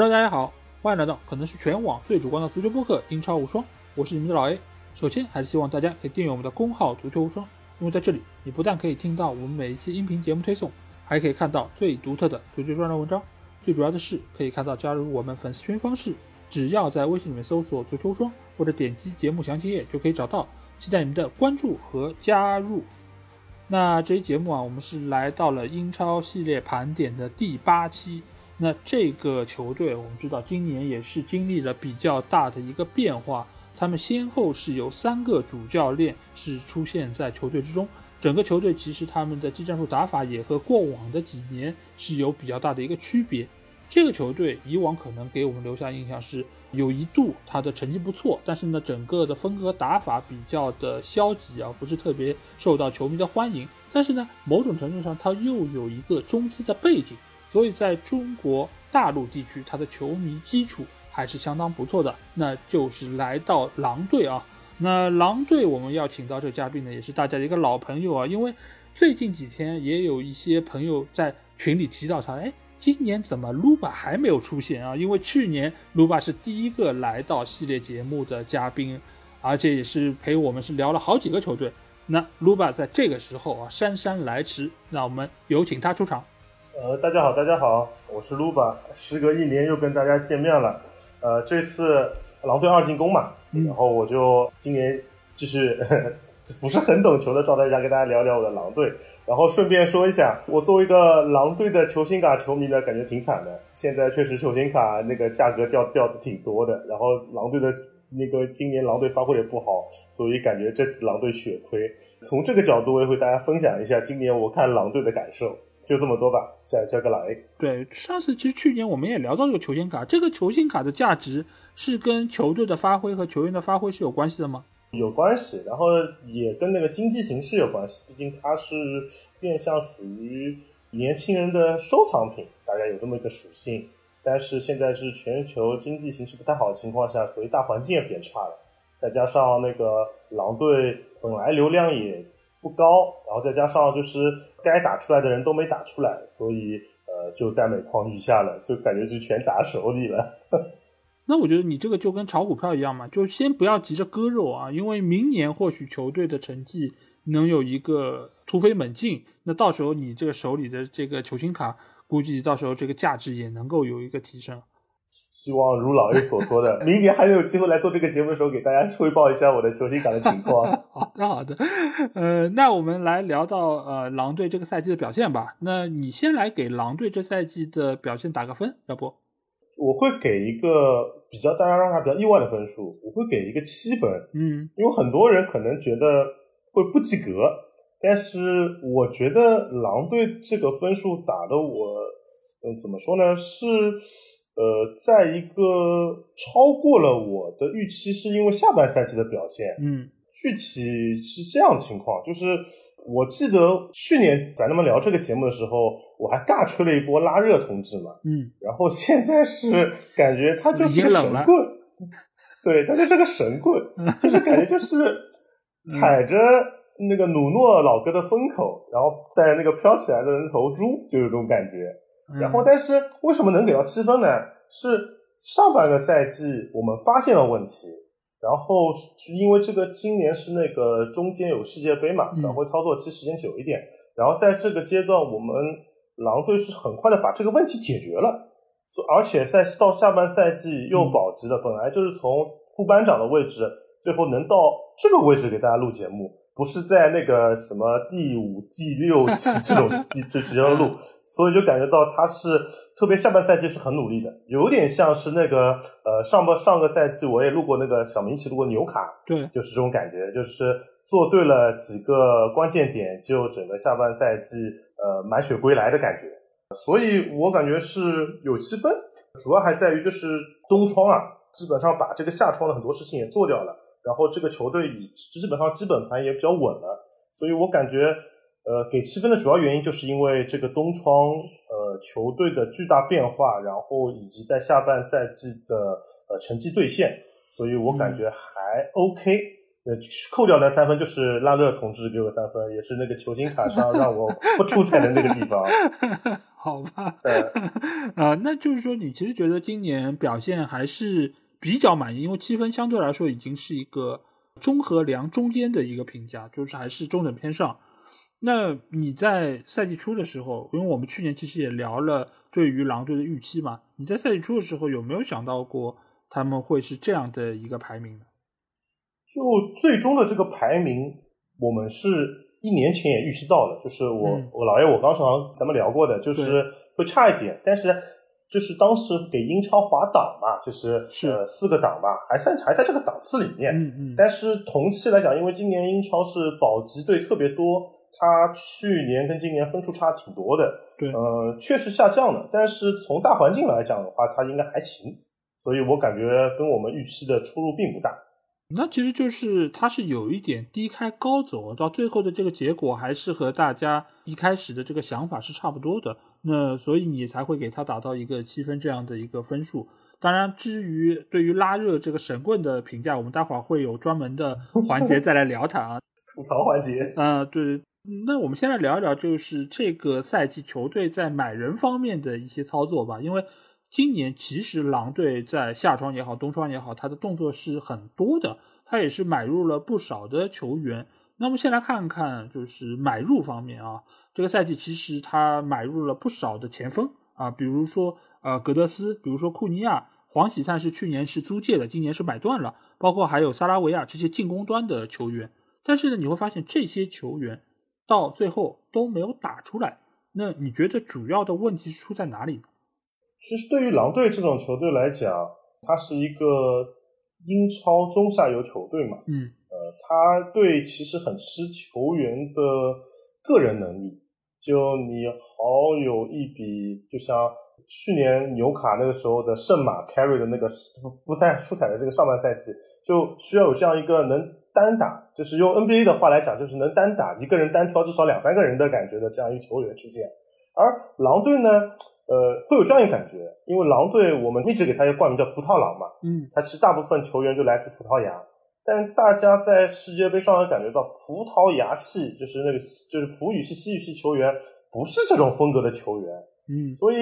Hello，大家好，欢迎来到可能是全网最主观的足球播客《英超无双》，我是你们的老 A。首先，还是希望大家可以订阅我们的公号“足球无双”，因为在这里，你不但可以听到我们每一期音频节目推送，还可以看到最独特的足球专栏文章。最主要的是，可以看到加入我们粉丝群方式，只要在微信里面搜索“足球无双”或者点击节目详情页就可以找到。期待你们的关注和加入。那这期节目啊，我们是来到了英超系列盘点的第八期。那这个球队，我们知道今年也是经历了比较大的一个变化。他们先后是有三个主教练是出现在球队之中，整个球队其实他们的技战术打法也和过往的几年是有比较大的一个区别。这个球队以往可能给我们留下印象是有一度他的成绩不错，但是呢，整个的风格打法比较的消极啊，不是特别受到球迷的欢迎。但是呢，某种程度上他又有一个中资的背景。所以，在中国大陆地区，他的球迷基础还是相当不错的。那就是来到狼队啊。那狼队我们要请到这个嘉宾呢，也是大家的一个老朋友啊。因为最近几天也有一些朋友在群里提到他，哎，今年怎么卢巴还没有出现啊？因为去年卢巴是第一个来到系列节目的嘉宾，而且也是陪我们是聊了好几个球队。那卢巴在这个时候啊姗姗来迟，那我们有请他出场。呃，大家好，大家好，我是卢巴，时隔一年又跟大家见面了。呃，这次狼队二进攻嘛，然后我就今年就是 不是很懂球的状态下跟大家聊聊我的狼队，然后顺便说一下，我作为一个狼队的球星卡球迷呢，感觉挺惨的。现在确实球星卡那个价格掉掉的挺多的，然后狼队的那个今年狼队发挥也不好，所以感觉这次狼队血亏。从这个角度，我也会大家分享一下今年我看狼队的感受。就这么多吧，再交给老 A。对，上次其实去年我们也聊到这个球星卡，这个球星卡的价值是跟球队的发挥和球员的发挥是有关系的吗？有关系，然后也跟那个经济形势有关系，毕竟它是变相属于年轻人的收藏品，大概有这么一个属性。但是现在是全球经济形势不太好的情况下，所以大环境也变差了，再加上那个狼队本来流量也。不高，然后再加上就是该打出来的人都没打出来，所以呃就在每况愈下了，就感觉就全砸手里了。那我觉得你这个就跟炒股票一样嘛，就先不要急着割肉啊，因为明年或许球队的成绩能有一个突飞猛进，那到时候你这个手里的这个球星卡，估计到时候这个价值也能够有一个提升。希望如老 A 所说的，明年还能有机会来做这个节目的时候，给大家汇报一下我的球星感的情况。好的，好的。呃，那我们来聊到呃狼队这个赛季的表现吧。那你先来给狼队这赛季的表现打个分，要不？我会给一个比较大家让他比较意外的分数，我会给一个七分。嗯，因为很多人可能觉得会不及格，但是我觉得狼队这个分数打的我，嗯，怎么说呢？是。呃，在一个超过了我的预期，是因为下半赛季的表现。嗯，具体是这样情况，就是我记得去年咱们聊这个节目的时候，我还尬吹了一波拉热同志嘛。嗯，然后现在是感觉他就是个神棍，对他就是个神棍，就是感觉就是踩着那个努诺老哥的风口，然后在那个飘起来的人头猪，就有这种感觉。然后，但是为什么能给到七分呢？是上半个赛季我们发现了问题，然后是因为这个今年是那个中间有世界杯嘛，转会操作期时间久一点，然后在这个阶段，我们狼队是很快的把这个问题解决了，而且在到下半赛季又保级了，本来就是从副班长的位置，最后能到这个位置给大家录节目。不是在那个什么第五、第六期这种 这时间录，所以就感觉到他是特别下半赛季是很努力的，有点像是那个呃上半上个赛季我也录过那个小明一起录过纽卡，对，就是这种感觉，就是做对了几个关键点，就整个下半赛季呃满血归来的感觉，所以我感觉是有七分，主要还在于就是东窗啊，基本上把这个夏窗的很多事情也做掉了。然后这个球队以基本上基本盘也比较稳了，所以我感觉，呃，给七分的主要原因就是因为这个东窗，呃，球队的巨大变化，然后以及在下半赛季的呃成绩兑现，所以我感觉还 OK。呃，扣掉那三分就是拉勒同志给我三分，也是那个球星卡上让我不出彩的那个地方。好吧，啊，那就是说你其实觉得今年表现还是比较满意，因为七分相对来说已经是一个中和良中间的一个评价，就是还是中等偏上。那你在赛季初的时候，因为我们去年其实也聊了对于狼队的预期嘛，你在赛季初的时候有没有想到过他们会是这样的一个排名呢？就最终的这个排名，我们是一年前也预期到了，就是我我老爷我刚说咱们聊过的，就是会差一点，但是就是当时给英超划档嘛，就是呃四个档吧，还算还在这个档次里面。嗯嗯。但是同期来讲，因为今年英超是保级队特别多，它去年跟今年分数差挺多的。对。呃，确实下降了，但是从大环境来讲的话，它应该还行，所以我感觉跟我们预期的出入并不大。那其实就是它是有一点低开高走，到最后的这个结果还是和大家一开始的这个想法是差不多的。那所以你才会给他打到一个七分这样的一个分数。当然，至于对于拉热这个神棍的评价，我们待会儿会有专门的环节再来聊它啊。吐槽环节啊，对。那我们先来聊一聊，就是这个赛季球队在买人方面的一些操作吧，因为。今年其实狼队在夏窗也好，冬窗也好，他的动作是很多的，他也是买入了不少的球员。那我们先来看看，就是买入方面啊，这个赛季其实他买入了不少的前锋啊，比如说呃格德斯，比如说库尼亚，黄喜灿是去年是租借的，今年是买断了，包括还有萨拉维亚这些进攻端的球员。但是呢，你会发现这些球员到最后都没有打出来。那你觉得主要的问题出在哪里呢？其实对于狼队这种球队来讲，它是一个英超中下游球队嘛。嗯。呃，他对其实很吃球员的个人能力。就你好有一笔，就像去年纽卡那个时候的圣马 carry 的那个不不太出彩的这个上半赛季，就需要有这样一个能单打，就是用 NBA 的话来讲，就是能单打一个人单挑至少两三个人的感觉的这样一个球员出现。而狼队呢？呃，会有这样一个感觉，因为狼队我们一直给他一个冠名叫“葡萄狼”嘛，嗯，他其实大部分球员就来自葡萄牙，但大家在世界杯上也感觉到葡萄牙系就是那个就是葡语系、西语系球员不是这种风格的球员，嗯，所以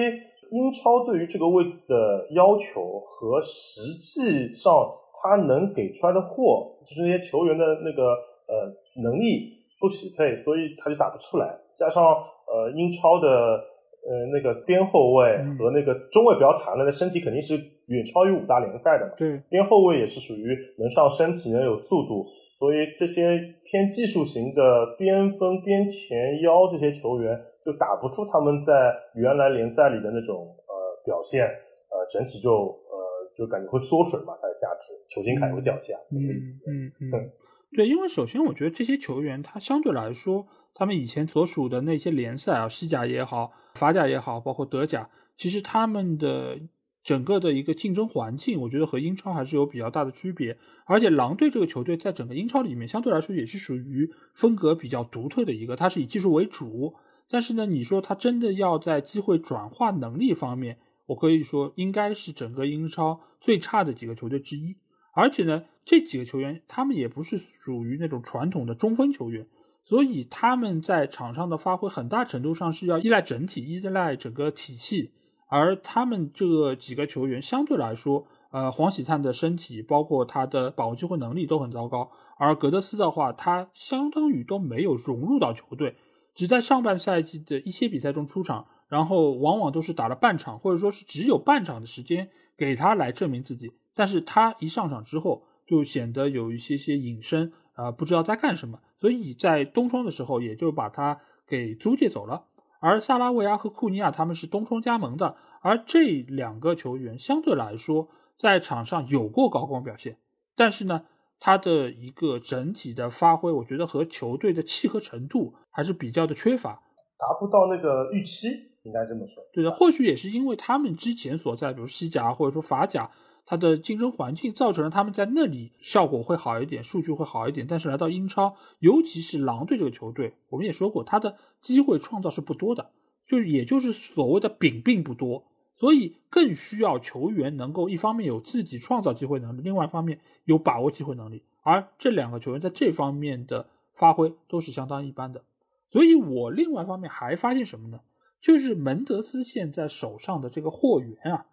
英超对于这个位置的要求和实际上他能给出来的货，就是那些球员的那个呃能力不匹配，所以他就打不出来，加上呃英超的。呃，那个边后卫和那个中卫不要谈了，那身体肯定是远超于五大联赛的嘛。对，边后卫也是属于能上身体、能有速度，所以这些偏技术型的边锋、边前腰这些球员就打不出他们在原来联赛里的那种呃表现，呃，整体就呃就感觉会缩水嘛，它的价值，球星卡会掉价，就这意思。嗯嗯。对，因为首先我觉得这些球员他相对来说，他们以前所属的那些联赛啊，西甲也好。法甲也好，包括德甲，其实他们的整个的一个竞争环境，我觉得和英超还是有比较大的区别。而且狼队这个球队在整个英超里面，相对来说也是属于风格比较独特的一个，它是以技术为主。但是呢，你说他真的要在机会转化能力方面，我可以说应该是整个英超最差的几个球队之一。而且呢，这几个球员他们也不是属于那种传统的中锋球员。所以他们在场上的发挥很大程度上是要依赖整体，依赖整个体系。而他们这几个球员相对来说，呃，黄喜灿的身体包括他的把握机会能力都很糟糕。而格德斯的话，他相当于都没有融入到球队，只在上半赛季的一些比赛中出场，然后往往都是打了半场，或者说是只有半场的时间给他来证明自己。但是他一上场之后，就显得有一些些隐身。啊，不知道在干什么，所以在冬窗的时候也就把他给租借走了。而萨拉维亚和库尼亚他们是冬窗加盟的，而这两个球员相对来说在场上有过高光表现，但是呢，他的一个整体的发挥，我觉得和球队的契合程度还是比较的缺乏，达不到那个预期，应该这么说。对的，或许也是因为他们之前所在，比如西甲或者说法甲。它的竞争环境造成了他们在那里效果会好一点，数据会好一点。但是来到英超，尤其是狼队这个球队，我们也说过，他的机会创造是不多的，就是也就是所谓的饼并不多，所以更需要球员能够一方面有自己创造机会能力，另外一方面有把握机会能力。而这两个球员在这方面的发挥都是相当一般的。所以我另外一方面还发现什么呢？就是门德斯现在手上的这个货源啊，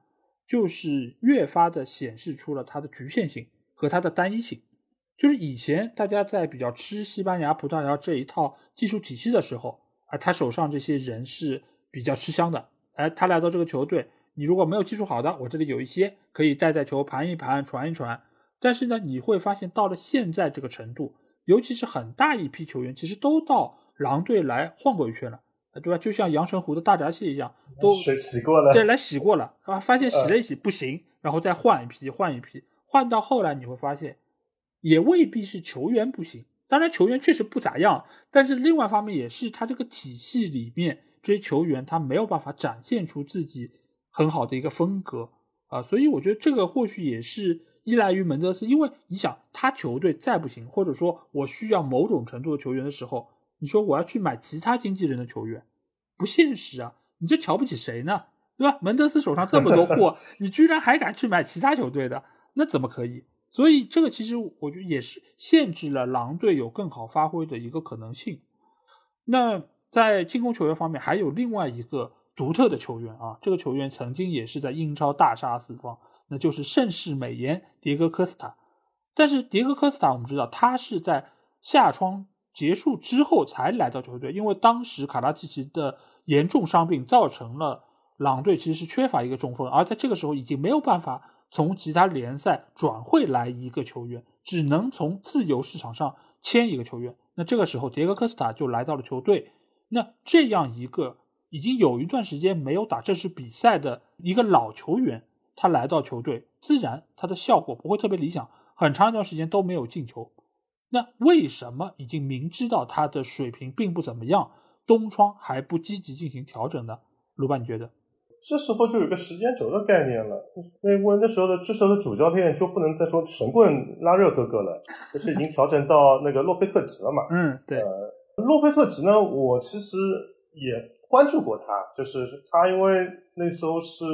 就是越发的显示出了他的局限性和他的单一性。就是以前大家在比较吃西班牙、葡萄牙这一套技术体系的时候，啊，他手上这些人是比较吃香的。哎，他来到这个球队，你如果没有技术好的，我这里有一些可以带带球、盘一盘、传一传。但是呢，你会发现到了现在这个程度，尤其是很大一批球员，其实都到狼队来晃过一圈了，对吧？就像阳澄湖的大闸蟹一样，都水洗过了，对，来洗过了，啊，发现洗了一洗不行，然后再换一批，换一批，换到后来你会发现。也未必是球员不行，当然球员确实不咋样，但是另外一方面也是他这个体系里面这些球员他没有办法展现出自己很好的一个风格啊，所以我觉得这个或许也是依赖于门德斯，因为你想他球队再不行，或者说我需要某种程度的球员的时候，你说我要去买其他经纪人的球员，不现实啊，你这瞧不起谁呢？对吧？门德斯手上这么多 货，你居然还敢去买其他球队的，那怎么可以？所以这个其实我觉得也是限制了狼队有更好发挥的一个可能性。那在进攻球员方面，还有另外一个独特的球员啊，这个球员曾经也是在英超大杀四方，那就是盛世美颜迭戈科斯塔。但是迭戈科斯塔我们知道，他是在下窗结束之后才来到球队，因为当时卡拉季奇的严重伤病造成了狼队其实是缺乏一个中锋，而在这个时候已经没有办法。从其他联赛转会来一个球员，只能从自由市场上签一个球员。那这个时候，迭戈科斯塔就来到了球队。那这样一个已经有一段时间没有打正式比赛的一个老球员，他来到球队，自然他的效果不会特别理想，很长一段时间都没有进球。那为什么已经明知道他的水平并不怎么样，东窗还不积极进行调整呢？鲁班，你觉得？这时候就有个时间轴的概念了，因为那时候的这时候的主教练就不能再说神棍拉热哥哥了，就是已经调整到那个洛佩特吉了嘛。嗯，对。洛佩特吉呢，我其实也关注过他，就是他因为那时候是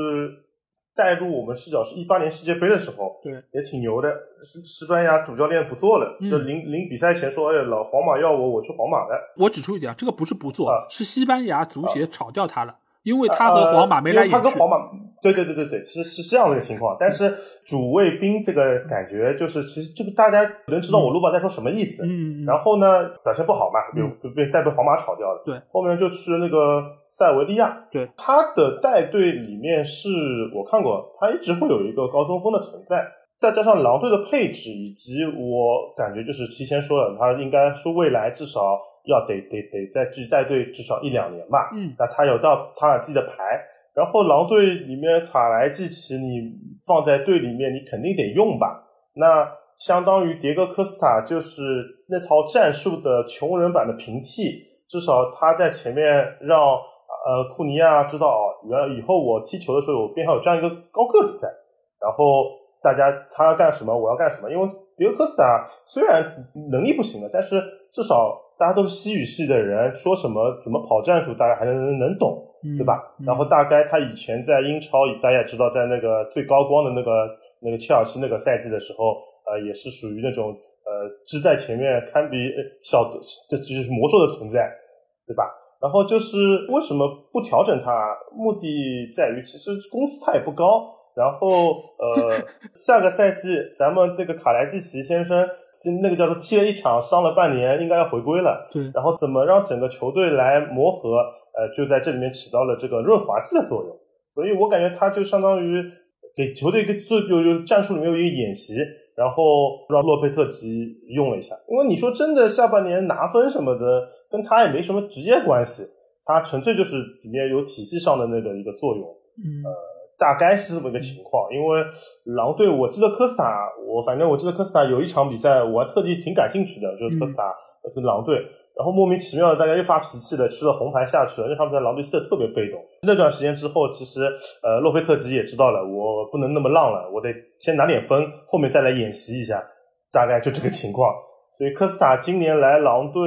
带入我们视角是一八年世界杯的时候，对，也挺牛的。是西班牙主教练不做了，就临临比赛前说：“哎，老皇马要我，我去皇马了。”我指出一点，这个不是不做，是西班牙足协炒掉他了。因为他和皇马没来，他跟皇马，对对对对对，是是这样的一个情况。但是主谓宾这个感觉就是，其实这个大家能知道我卢巴在说什么意思。嗯然后呢，表现不好嘛，就被再被皇马炒掉了。对。后面就去那个塞维利亚。对。他的带队里面是我看过，他一直会有一个高中锋的存在，再加上狼队的配置，以及我感觉就是提前说了，他应该说未来至少。要得得得再继续带队至少一两年吧。嗯，那他有到他自己的牌，然后狼队里面卡莱季奇你放在队里面，你肯定得用吧？那相当于迭戈科斯塔就是那套战术的穷人版的平替，至少他在前面让呃库尼亚知道哦，原来以后我踢球的时候，我边上有这样一个高个子在，然后大家他要干什么，我要干什么？因为迭戈科斯塔虽然能力不行了，但是至少。大家都是西语系的人，说什么怎么跑战术，大家还能能懂，对吧？然后大概他以前在英超，大家也知道，在那个最高光的那个那个切尔西那个赛季的时候，呃，也是属于那种呃，支在前面堪比小，这就是魔兽的存在，对吧？然后就是为什么不调整他？目的在于其实工资他也不高，然后呃，下个赛季咱们这个卡莱季奇先生。就那个叫做踢了一场，伤了半年，应该要回归了。对，然后怎么让整个球队来磨合？呃，就在这里面起到了这个润滑剂的作用。所以我感觉他就相当于给球队一个做有有战术里面有一个演习，然后让洛佩特吉用了一下。因为你说真的，下半年拿分什么的，跟他也没什么直接关系，他纯粹就是里面有体系上的那个一个作用。嗯。呃。大概是这么一个情况，因为狼队，我记得科斯塔，我反正我记得科斯塔有一场比赛，我还特地挺感兴趣的，就是科斯塔跟狼队，然后莫名其妙的大家又发脾气的吃了红牌下去了，那场比赛狼队踢的特别被动。那段时间之后，其实呃洛佩特吉也知道了，我不能那么浪了，我得先拿点分，后面再来演习一下，大概就这个情况。所以科斯塔今年来狼队，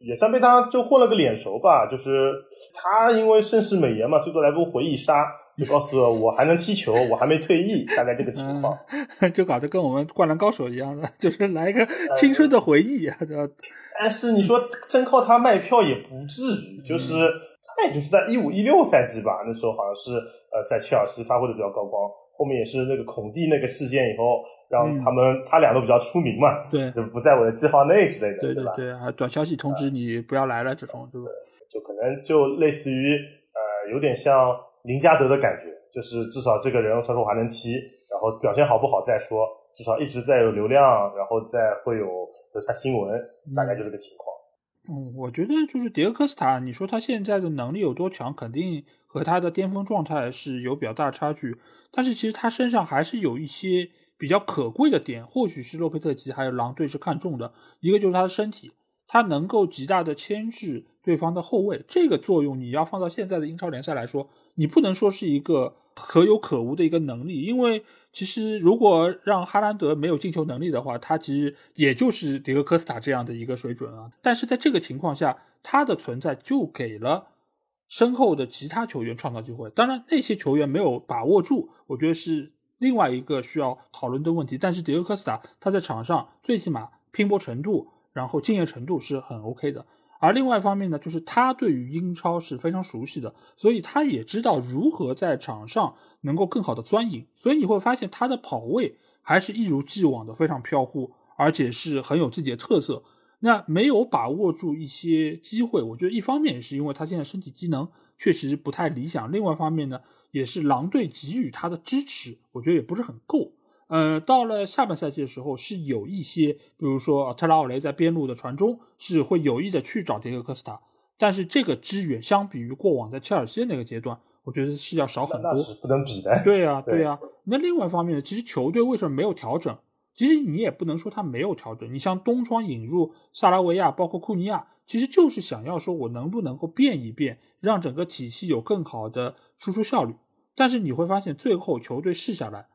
也算被他就混了个脸熟吧。就是他因为盛世美颜嘛，最多来波回忆杀，就告诉我我还能踢球，我还没退役，大概这个情况，就搞得跟我们灌篮高手一样的，就是来一个青春的回忆啊，对吧？但是你说真靠他卖票也不至于，就是他也就是在一五一六赛季吧，那时候好像是呃在切尔西发挥的比较高光，后面也是那个孔蒂那个事件以后。让他们他俩都比较出名嘛，对，就不在我的计划内之类的，对对吧？对啊，短消息通知你不要来了这种，对吧？就可能就类似于呃，有点像林加德的感觉，就是至少这个人他说我还能踢，然后表现好不好再说，至少一直在有流量，然后再会有有他新闻，大概就这个情况。嗯，我觉得就是迭戈科斯塔，你说他现在的能力有多强，肯定和他的巅峰状态是有比较大差距，但是其实他身上还是有一些。比较可贵的点，或许是洛佩特吉还有狼队是看中的，一个就是他的身体，他能够极大的牵制对方的后卫，这个作用你要放到现在的英超联赛来说，你不能说是一个可有可无的一个能力，因为其实如果让哈兰德没有进球能力的话，他其实也就是迭戈科斯塔这样的一个水准啊。但是在这个情况下，他的存在就给了身后的其他球员创造机会，当然那些球员没有把握住，我觉得是。另外一个需要讨论的问题，但是迪戈科斯塔他在场上最起码拼搏程度，然后敬业程度是很 OK 的。而另外一方面呢，就是他对于英超是非常熟悉的，所以他也知道如何在场上能够更好的钻营。所以你会发现他的跑位还是一如既往的非常飘忽，而且是很有自己的特色。那没有把握住一些机会，我觉得一方面也是因为他现在身体机能确实不太理想，另外一方面呢，也是狼队给予他的支持，我觉得也不是很够。呃，到了下半赛季的时候，是有一些，比如说特拉奥雷在边路的传中是会有意的去找迭戈科斯塔，但是这个支援相比于过往在切尔西那个阶段，我觉得是要少很多，是不能比的。对呀，对呀。那另外一方面呢，其实球队为什么没有调整？其实你也不能说他没有调整，你像东窗引入萨拉维亚，包括库尼亚，其实就是想要说我能不能够变一变，让整个体系有更好的输出效率。但是你会发现，最后球队试下来，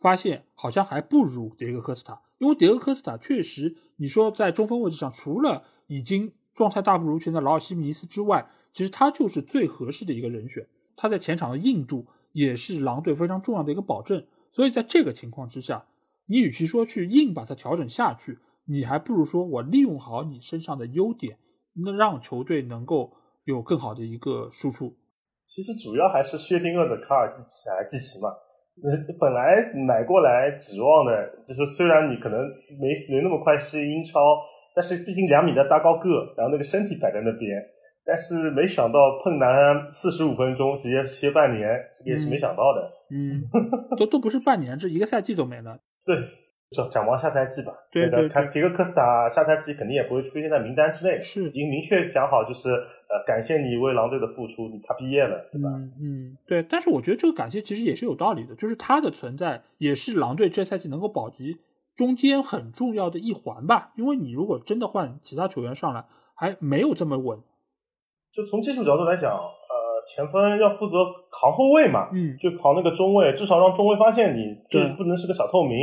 发现好像还不如迭戈科斯塔，因为迭戈科斯塔确实，你说在中锋位置上，除了已经状态大不如前的劳尔西米尼斯之外，其实他就是最合适的一个人选。他在前场的硬度也是狼队非常重要的一个保证。所以在这个情况之下。你与其说去硬把它调整下去，你还不如说我利用好你身上的优点，那让球队能够有更好的一个输出。其实主要还是薛定谔的卡尔基奇来，基奇嘛。那本来买过来指望的，就是虽然你可能没没那么快适应英超，但是毕竟两米的大高个，然后那个身体摆在那边。但是没想到碰男四十五分钟直接歇半年，这个也是没想到的。嗯，都都不是半年，这一个赛季都没了。对，就展望下赛季吧。对的，看迪克科斯塔下赛季肯定也不会出现在名单之内，是已经明确讲好，就是呃，感谢你为狼队的付出，他毕业了，对吧？嗯嗯，对。但是我觉得这个感谢其实也是有道理的，就是他的存在也是狼队这赛季能够保级中间很重要的一环吧。因为你如果真的换其他球员上来，还没有这么稳。就从技术角度来讲，呃，前锋要负责扛后卫嘛，嗯，就扛那个中卫，至少让中卫发现你，就不能是个小透明。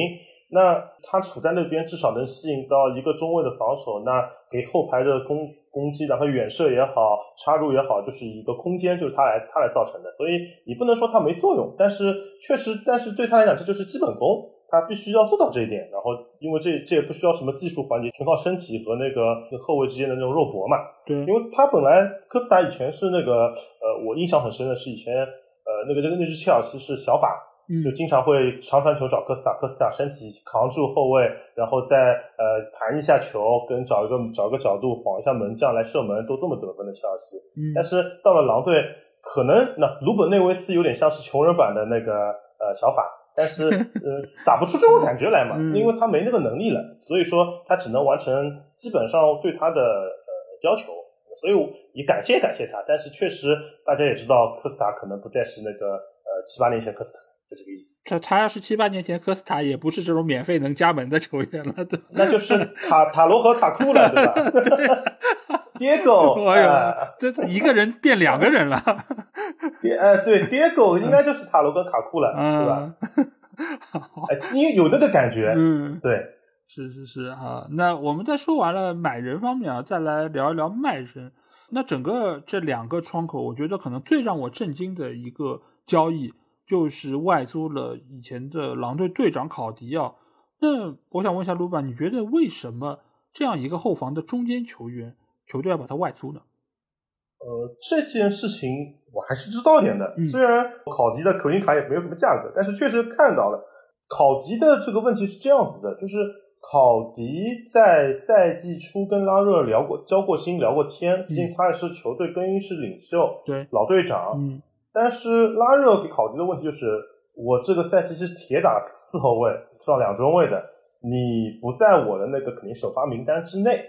那他处在那边，至少能吸引到一个中卫的防守，那给后排的攻攻击，然后远射也好，插入也好，就是一个空间，就是他来他来造成的。所以你不能说他没作用，但是确实，但是对他来讲，这就是基本功。他必须要做到这一点，然后因为这这也不需要什么技术环节，全靠身体和那个后卫之间的那种肉搏嘛。对，因为他本来科斯塔以前是那个呃，我印象很深的是以前呃那个那个那支切尔西是小法，就经常会长传球找科斯塔，科斯塔身体扛住后卫，然后再呃盘一下球，跟找一个找一个角度晃一下门将来射门，都这么得分的切尔西。但是到了狼队，可能那鲁本内维斯有点像是穷人版的那个呃小法。但是，呃，打不出这种感觉来嘛，因为他没那个能力了，所以说他只能完成基本上对他的呃要求，所以也感谢感谢他。但是确实，大家也知道，科斯塔可能不再是那个呃七八年前科斯塔，就这个意思。他他要是七八年前科斯塔，也不是这种免费能加盟的球员了，对。那就是塔塔罗和卡库了，对吧？爹狗，哎呀，这一个人变两个人了。爹，呃，对，爹狗应该就是塔罗跟卡库了，对吧？哎，因为有那个感觉，嗯，对。是是是啊，那我们在说完了买人方面啊，再来聊一聊卖人。那整个这两个窗口，我觉得可能最让我震惊的一个交易，就是外租了以前的狼队队长考迪啊。那我想问一下卢板，你觉得为什么这样一个后防的中间球员，球队要把他外租呢？呃，这件事情我还是知道点的。虽然考迪的口音卡也没有什么价格，但是确实看到了考迪的这个问题是这样子的，就是考迪在赛季初跟拉热聊过、交过心、聊过天，毕竟他也是球队更衣室领袖、对老队长。嗯，但是拉热给考迪的问题就是。我这个赛季是铁打四后卫，上两中卫的，你不在我的那个肯定首发名单之内。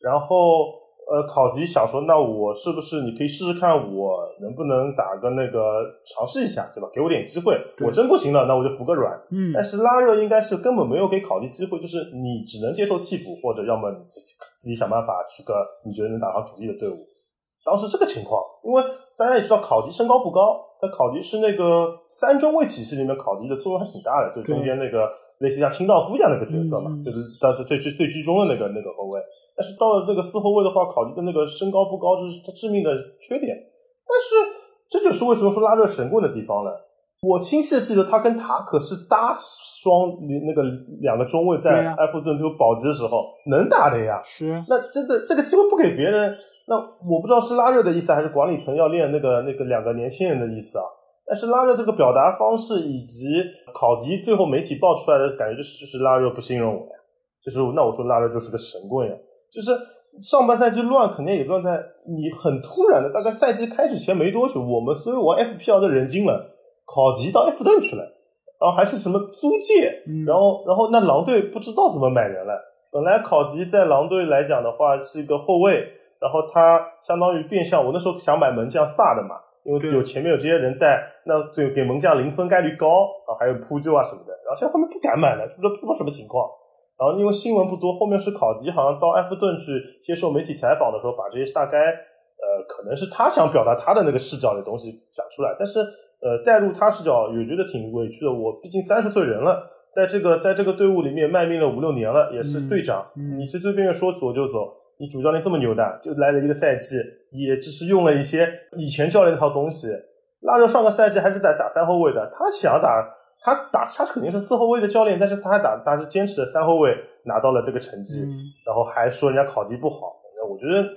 然后，呃，考迪想说，那我是不是你可以试试看，我能不能打个那个尝试一下，对吧？给我点机会，我真不行了，那我就服个软。嗯。但是拉热应该是根本没有给考迪机会，就是你只能接受替补，或者要么你自己自己想办法去个你觉得能打上主力的队伍。当时这个情况，因为大家也知道考级身高不高。那考级是那个三中卫体系里面，考级的作用还挺大的，就中间那个类似像清道夫一样那个角色嘛，就是当时最最最居中的那个那个后卫。但是到了那个四后卫的话，考级的那个身高不高，这是他致命的缺点。但是这就是为什么说拉热神棍的地方了。我清晰的记得他跟塔可是搭双那个两个中卫在埃弗顿就保级的时候能打的呀。是。那真的这个机会不给别人。那我不知道是拉热的意思，还是管理层要练那个那个两个年轻人的意思啊？但是拉热这个表达方式以及考迪最后媒体爆出来的感觉，就是就是拉热不信任我呀，就是那我说拉热就是个神棍呀，就是上半赛季乱肯定也乱在你很突然的，大概赛季开始前没多久，我们所有玩 FPL 的人惊了，考迪到埃弗顿去了，然后还是什么租借，然后然后那狼队不知道怎么买人了，本来考迪在狼队来讲的话是一个后卫。然后他相当于变相，我那时候想买门将萨的嘛，因为有前面有这些人在，那对给门将零分概率高啊，还有扑救啊什么的。然后现在他们不敢买了，不知道不知道什么情况。然后因为新闻不多，后面是考迪好像到埃弗顿去接受媒体采访的时候，把这些大概呃可能是他想表达他的那个视角的东西讲出来，但是呃带入他视角也觉得挺委屈的。我毕竟三十岁人了，在这个在这个队伍里面卖命了五六年了，也是队长，你随随便便说走就走。你主教练这么牛的，就来了一个赛季，也只是用了一些以前教练那套东西。拉热上个赛季还是在打三后卫的，他想打，他打他肯定是四后卫的教练，但是他还打，他是坚持的三后卫，拿到了这个成绩，然后还说人家考迪不好。我觉得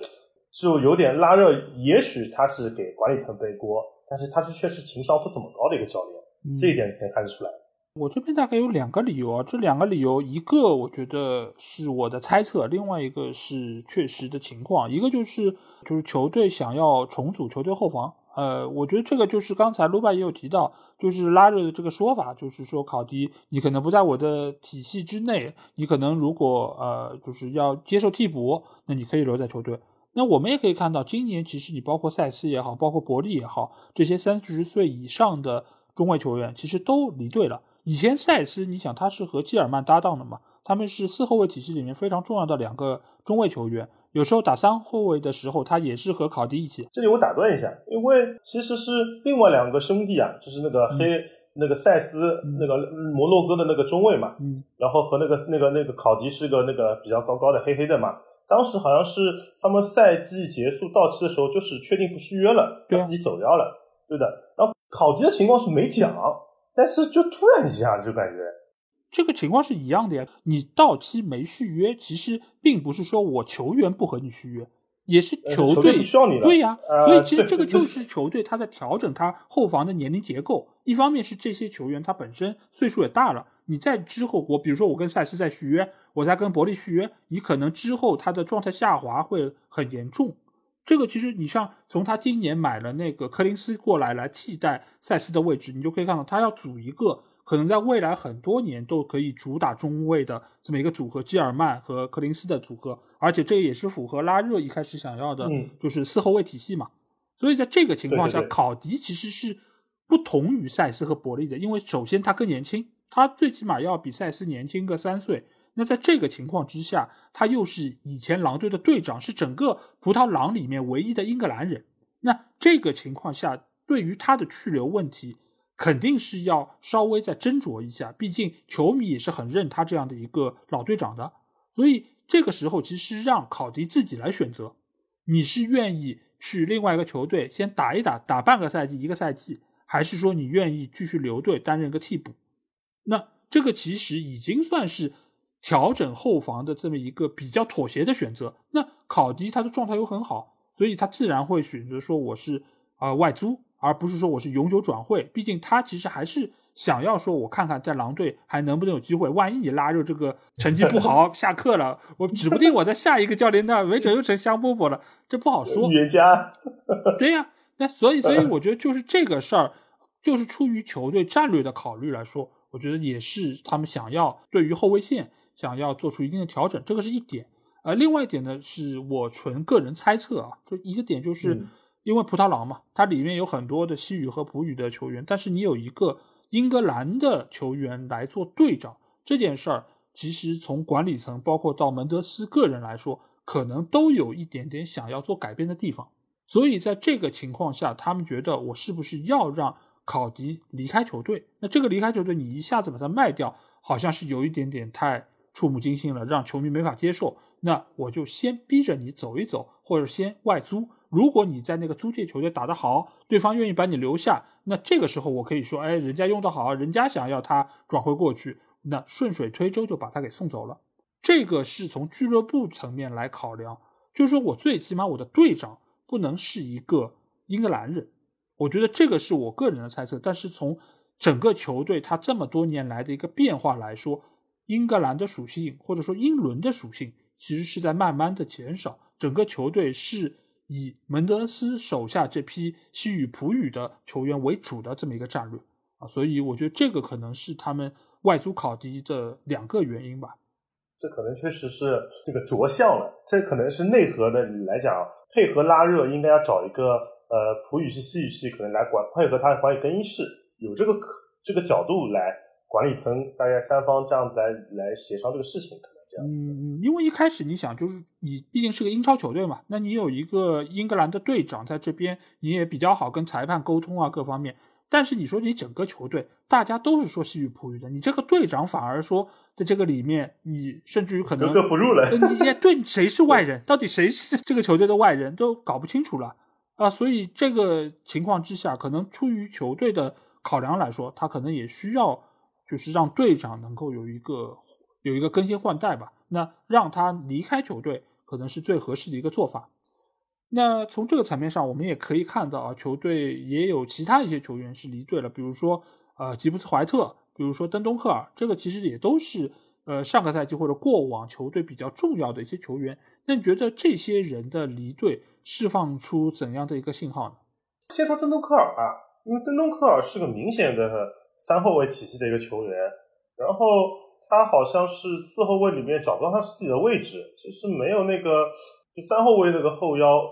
就有点拉热，也许他是给管理层背锅，但是他是确实情商不怎么高的一个教练，这一点可以看得出来。我这边大概有两个理由啊，这两个理由，一个我觉得是我的猜测，另外一个是确实的情况。一个就是就是球队想要重组球队后防，呃，我觉得这个就是刚才卢巴也有提到，就是拉热的这个说法，就是说考迪你可能不在我的体系之内，你可能如果呃就是要接受替补，那你可以留在球队。那我们也可以看到，今年其实你包括塞斯也好，包括伯利也好，这些三十岁以上的中卫球员其实都离队了。以前塞斯，你想他是和基尔曼搭档的嘛？他们是四后卫体系里面非常重要的两个中卫球员。有时候打三后卫的时候，他也是和考迪一起。这里我打断一下，因为其实是另外两个兄弟啊，就是那个黑那个塞斯那个摩洛哥的那个中卫嘛，嗯，然后和那个那个那个考迪是个那个比较高高的黑黑的嘛。当时好像是他们赛季结束到期的时候，就是确定不续约了，他自己走掉了，对的。然后考迪的情况是没讲。但是就突然一下就感觉，这个情况是一样的呀。你到期没续约，其实并不是说我球员不和你续约，也是球队不需要你了。对呀，所以其实这个就是球队他在调整他后防的年龄结构。一方面是这些球员他本身岁数也大了，你在之后，我比如说我跟赛斯在续约，我在跟伯利续约，你可能之后他的状态下滑会很严重。这个其实你像从他今年买了那个柯林斯过来来替代塞斯的位置，你就可以看到他要组一个可能在未来很多年都可以主打中卫的这么一个组合，基尔曼和柯林斯的组合，而且这也是符合拉热一开始想要的，就是四后卫体系嘛。所以在这个情况下，考迪其实是不同于塞斯和伯利的，因为首先他更年轻，他最起码要比塞斯年轻个三岁。那在这个情况之下，他又是以前狼队的队长，是整个葡萄狼里面唯一的英格兰人。那这个情况下，对于他的去留问题，肯定是要稍微再斟酌一下，毕竟球迷也是很认他这样的一个老队长的。所以这个时候其实让考迪自己来选择，你是愿意去另外一个球队先打一打，打半个赛季、一个赛季，还是说你愿意继续留队担任个替补？那这个其实已经算是调整后防的这么一个比较妥协的选择。那考迪他的状态又很好，所以他自然会选择说我是啊外租。而不是说我是永久转会，毕竟他其实还是想要说，我看看在狼队还能不能有机会。万一你拉热这个成绩不好，下课了，我指不定我在下一个教练那儿，没准又成香饽饽了，这不好说。预言家，对呀，那所以所以我觉得就是这个事儿，就是出于球队战略的考虑来说，我觉得也是他们想要对于后卫线想要做出一定的调整，这个是一点。呃，另外一点呢，是我纯个人猜测啊，就一个点就是。因为葡萄狼嘛，它里面有很多的西语和葡语的球员，但是你有一个英格兰的球员来做队长，这件事儿其实从管理层包括到门德斯个人来说，可能都有一点点想要做改变的地方。所以在这个情况下，他们觉得我是不是要让考迪离开球队？那这个离开球队，你一下子把它卖掉，好像是有一点点太触目惊心了，让球迷没法接受。那我就先逼着你走一走，或者先外租。如果你在那个租借球队打得好，对方愿意把你留下，那这个时候我可以说，哎，人家用得好，人家想要他转会过去，那顺水推舟就把他给送走了。这个是从俱乐部层面来考量，就是说我最起码我的队长不能是一个英格兰人，我觉得这个是我个人的猜测。但是从整个球队他这么多年来的一个变化来说，英格兰的属性或者说英伦的属性其实是在慢慢的减少，整个球队是。以门德斯手下这批西语普语的球员为主的这么一个战略啊，所以我觉得这个可能是他们外租考迪的两个原因吧。这可能确实是这个着相了，这可能是内核的来讲，配合拉热应该要找一个呃普语系、西语系可能来管配合他管理更衣室，有这个可这个角度来管理层大概三方这样来来协商这个事情。可能这样嗯，因为一开始你想，就是你毕竟是个英超球队嘛，那你有一个英格兰的队长在这边，你也比较好跟裁判沟通啊，各方面。但是你说你整个球队大家都是说西语葡语的，你这个队长反而说在这个里面，你甚至于可能格格不入了。你对谁是外人，到底谁是这个球队的外人都搞不清楚了啊！所以这个情况之下，可能出于球队的考量来说，他可能也需要就是让队长能够有一个。有一个更新换代吧，那让他离开球队可能是最合适的一个做法。那从这个层面上，我们也可以看到啊，球队也有其他一些球员是离队了，比如说呃吉布斯怀特，比如说登东克尔，这个其实也都是呃上个赛季或者过往球队比较重要的一些球员。那你觉得这些人的离队释放出怎样的一个信号呢？先说登东克尔吧，因为登东克尔是个明显的三后卫体系的一个球员，然后。他好像是四后卫里面找不到他是自己的位置，就是没有那个就三后卫那个后腰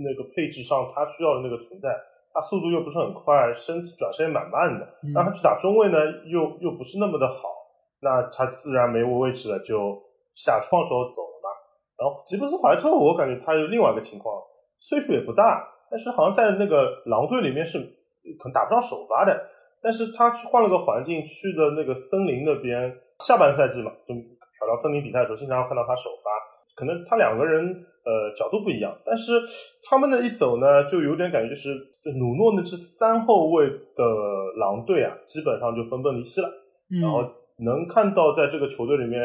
那个配置上他需要的那个存在。他速度又不是很快，身体转身也蛮慢的。让他去打中卫呢，又又不是那么的好，那他自然没位置了，就下创时候走了嘛。然后吉布斯怀特，我感觉他有另外一个情况，岁数也不大，但是好像在那个狼队里面是可能打不上首发的。但是他去换了个环境，去的那个森林那边。下半赛季嘛，就跑到森林比赛的时候，经常看到他首发。可能他两个人呃角度不一样，但是他们的一走呢，就有点感觉就是，就努诺那支三后卫的狼队啊，基本上就分崩离析了。然后能看到在这个球队里面，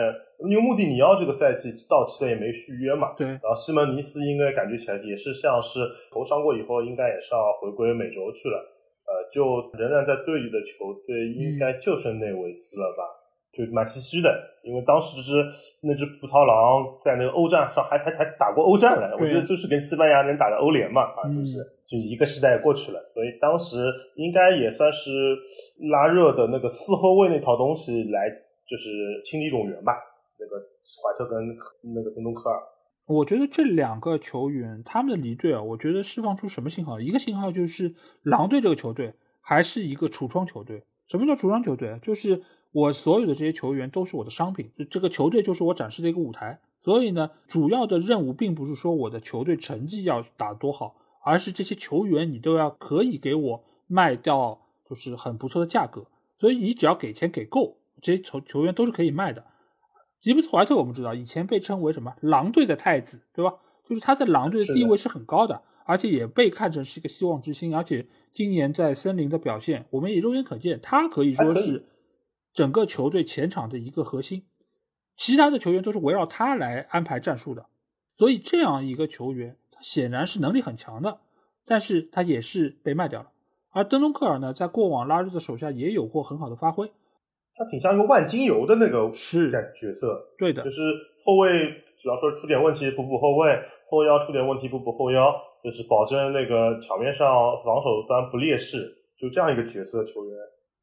因为穆蒂尼奥这个赛季到期了也没续约嘛。对。然后西门尼斯应该感觉起来也是像是头伤过以后，应该也是要回归美洲去了。呃，就仍然在队里的球队，应该就剩内维斯了吧。就蛮唏嘘的，因为当时这只那只葡萄狼在那个欧战上还还还打过欧战来，我记得就是跟西班牙人打的欧联嘛，啊，就是就一个时代过去了，所以当时应该也算是拉热的那个四后卫那套东西来，就是清理冗员吧。那个怀特跟那个东东科尔，我觉得这两个球员他们的离队啊，我觉得释放出什么信号？一个信号就是狼队这个球队还是一个橱窗球队。什么叫橱窗球队？就是。我所有的这些球员都是我的商品，这个球队就是我展示的一个舞台。所以呢，主要的任务并不是说我的球队成绩要打多好，而是这些球员你都要可以给我卖掉就是很不错的价格，所以你只要给钱给够，这些球球员都是可以卖的。吉布斯怀特我们知道以前被称为什么狼队的太子，对吧？就是他在狼队的地位是很高的，而且也被看成是一个希望之星。而且今年在森林的表现，我们也肉眼可见，他可以说是整个球队前场的一个核心，其他的球员都是围绕他来安排战术的。所以这样一个球员，他显然是能力很强的，但是他也是被卖掉了。而登东克尔呢，在过往拉日的手下也有过很好的发挥。他挺像一个万金油的那个是角色，对的，就是后卫主要说出点问题补补后卫，后腰出点问题补补后腰，就是保证那个场面上防守端不劣势，就这样一个角色球员。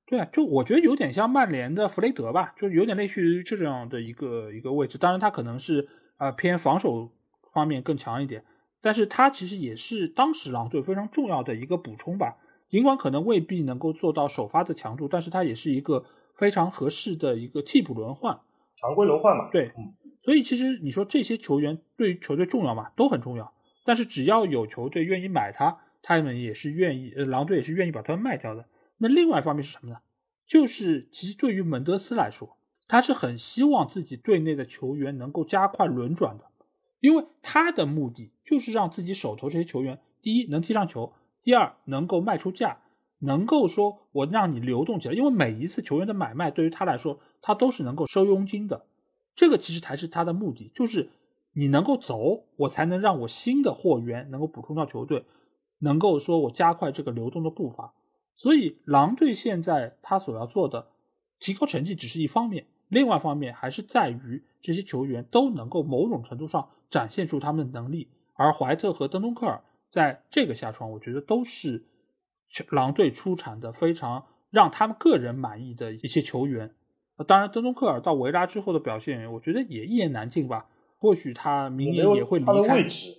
对啊，就我觉得有点像曼联的弗雷德吧，就有点类似于这样的一个一个位置。当然他可能是啊偏防守方面更强一点，但是他其实也是当时狼队非常重要的一个补充吧。尽管可能未必能够做到首发的强度，但是他也是一个。非常合适的一个替补轮换，常规轮换嘛。对，嗯所以其实你说这些球员对于球队重要嘛，都很重要。但是只要有球队愿意买他，他们也是愿意，呃，狼队也是愿意把他们卖掉的。那另外一方面是什么呢？就是其实对于门德斯来说，他是很希望自己队内的球员能够加快轮转的，因为他的目的就是让自己手头这些球员，第一能踢上球，第二能够卖出价。能够说我让你流动起来，因为每一次球员的买卖对于他来说，他都是能够收佣金的。这个其实才是他的目的，就是你能够走，我才能让我新的货源能够补充到球队，能够说我加快这个流动的步伐。所以狼队现在他所要做的提高成绩只是一方面，另外一方面还是在于这些球员都能够某种程度上展现出他们的能力。而怀特和登东克尔在这个下窗，我觉得都是。狼队出产的非常让他们个人满意的一些球员，当然，登东克尔到维拉之后的表现，我觉得也一言难尽吧。或许他明年也会离开。位置，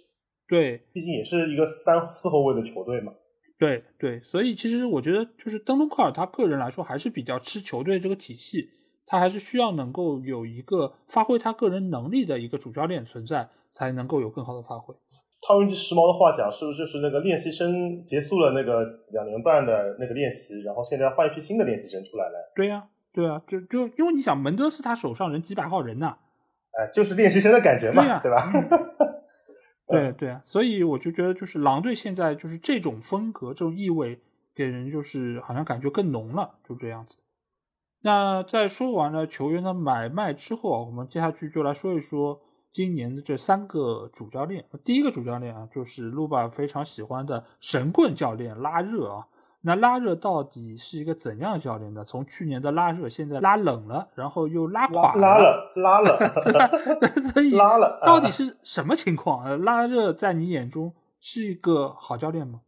对，毕竟也是一个三四后卫的球队嘛。对对，所以其实我觉得，就是登东克尔他个人来说还是比较吃球队这个体系，他还是需要能够有一个发挥他个人能力的一个主教练存在，才能够有更好的发挥。套用句时髦的话讲，是不是就是那个练习生结束了那个两年半的那个练习，然后现在换一批新的练习生出来了？对呀，对啊，就就因为你想，门德斯他手上人几百号人呢，哎，就是练习生的感觉嘛，对吧？对对啊，所以我就觉得，就是狼队现在就是这种风格、这种意味，给人就是好像感觉更浓了，就这样子。那在说完了球员的买卖之后，我们接下去就来说一说。今年的这三个主教练，第一个主教练啊，就是卢巴非常喜欢的神棍教练拉热啊。那拉热到底是一个怎样的教练呢？从去年的拉热，现在拉冷了，然后又拉垮了，拉了，拉了，所以拉了，到底是什么情况？拉热在你眼中是一个好教练吗？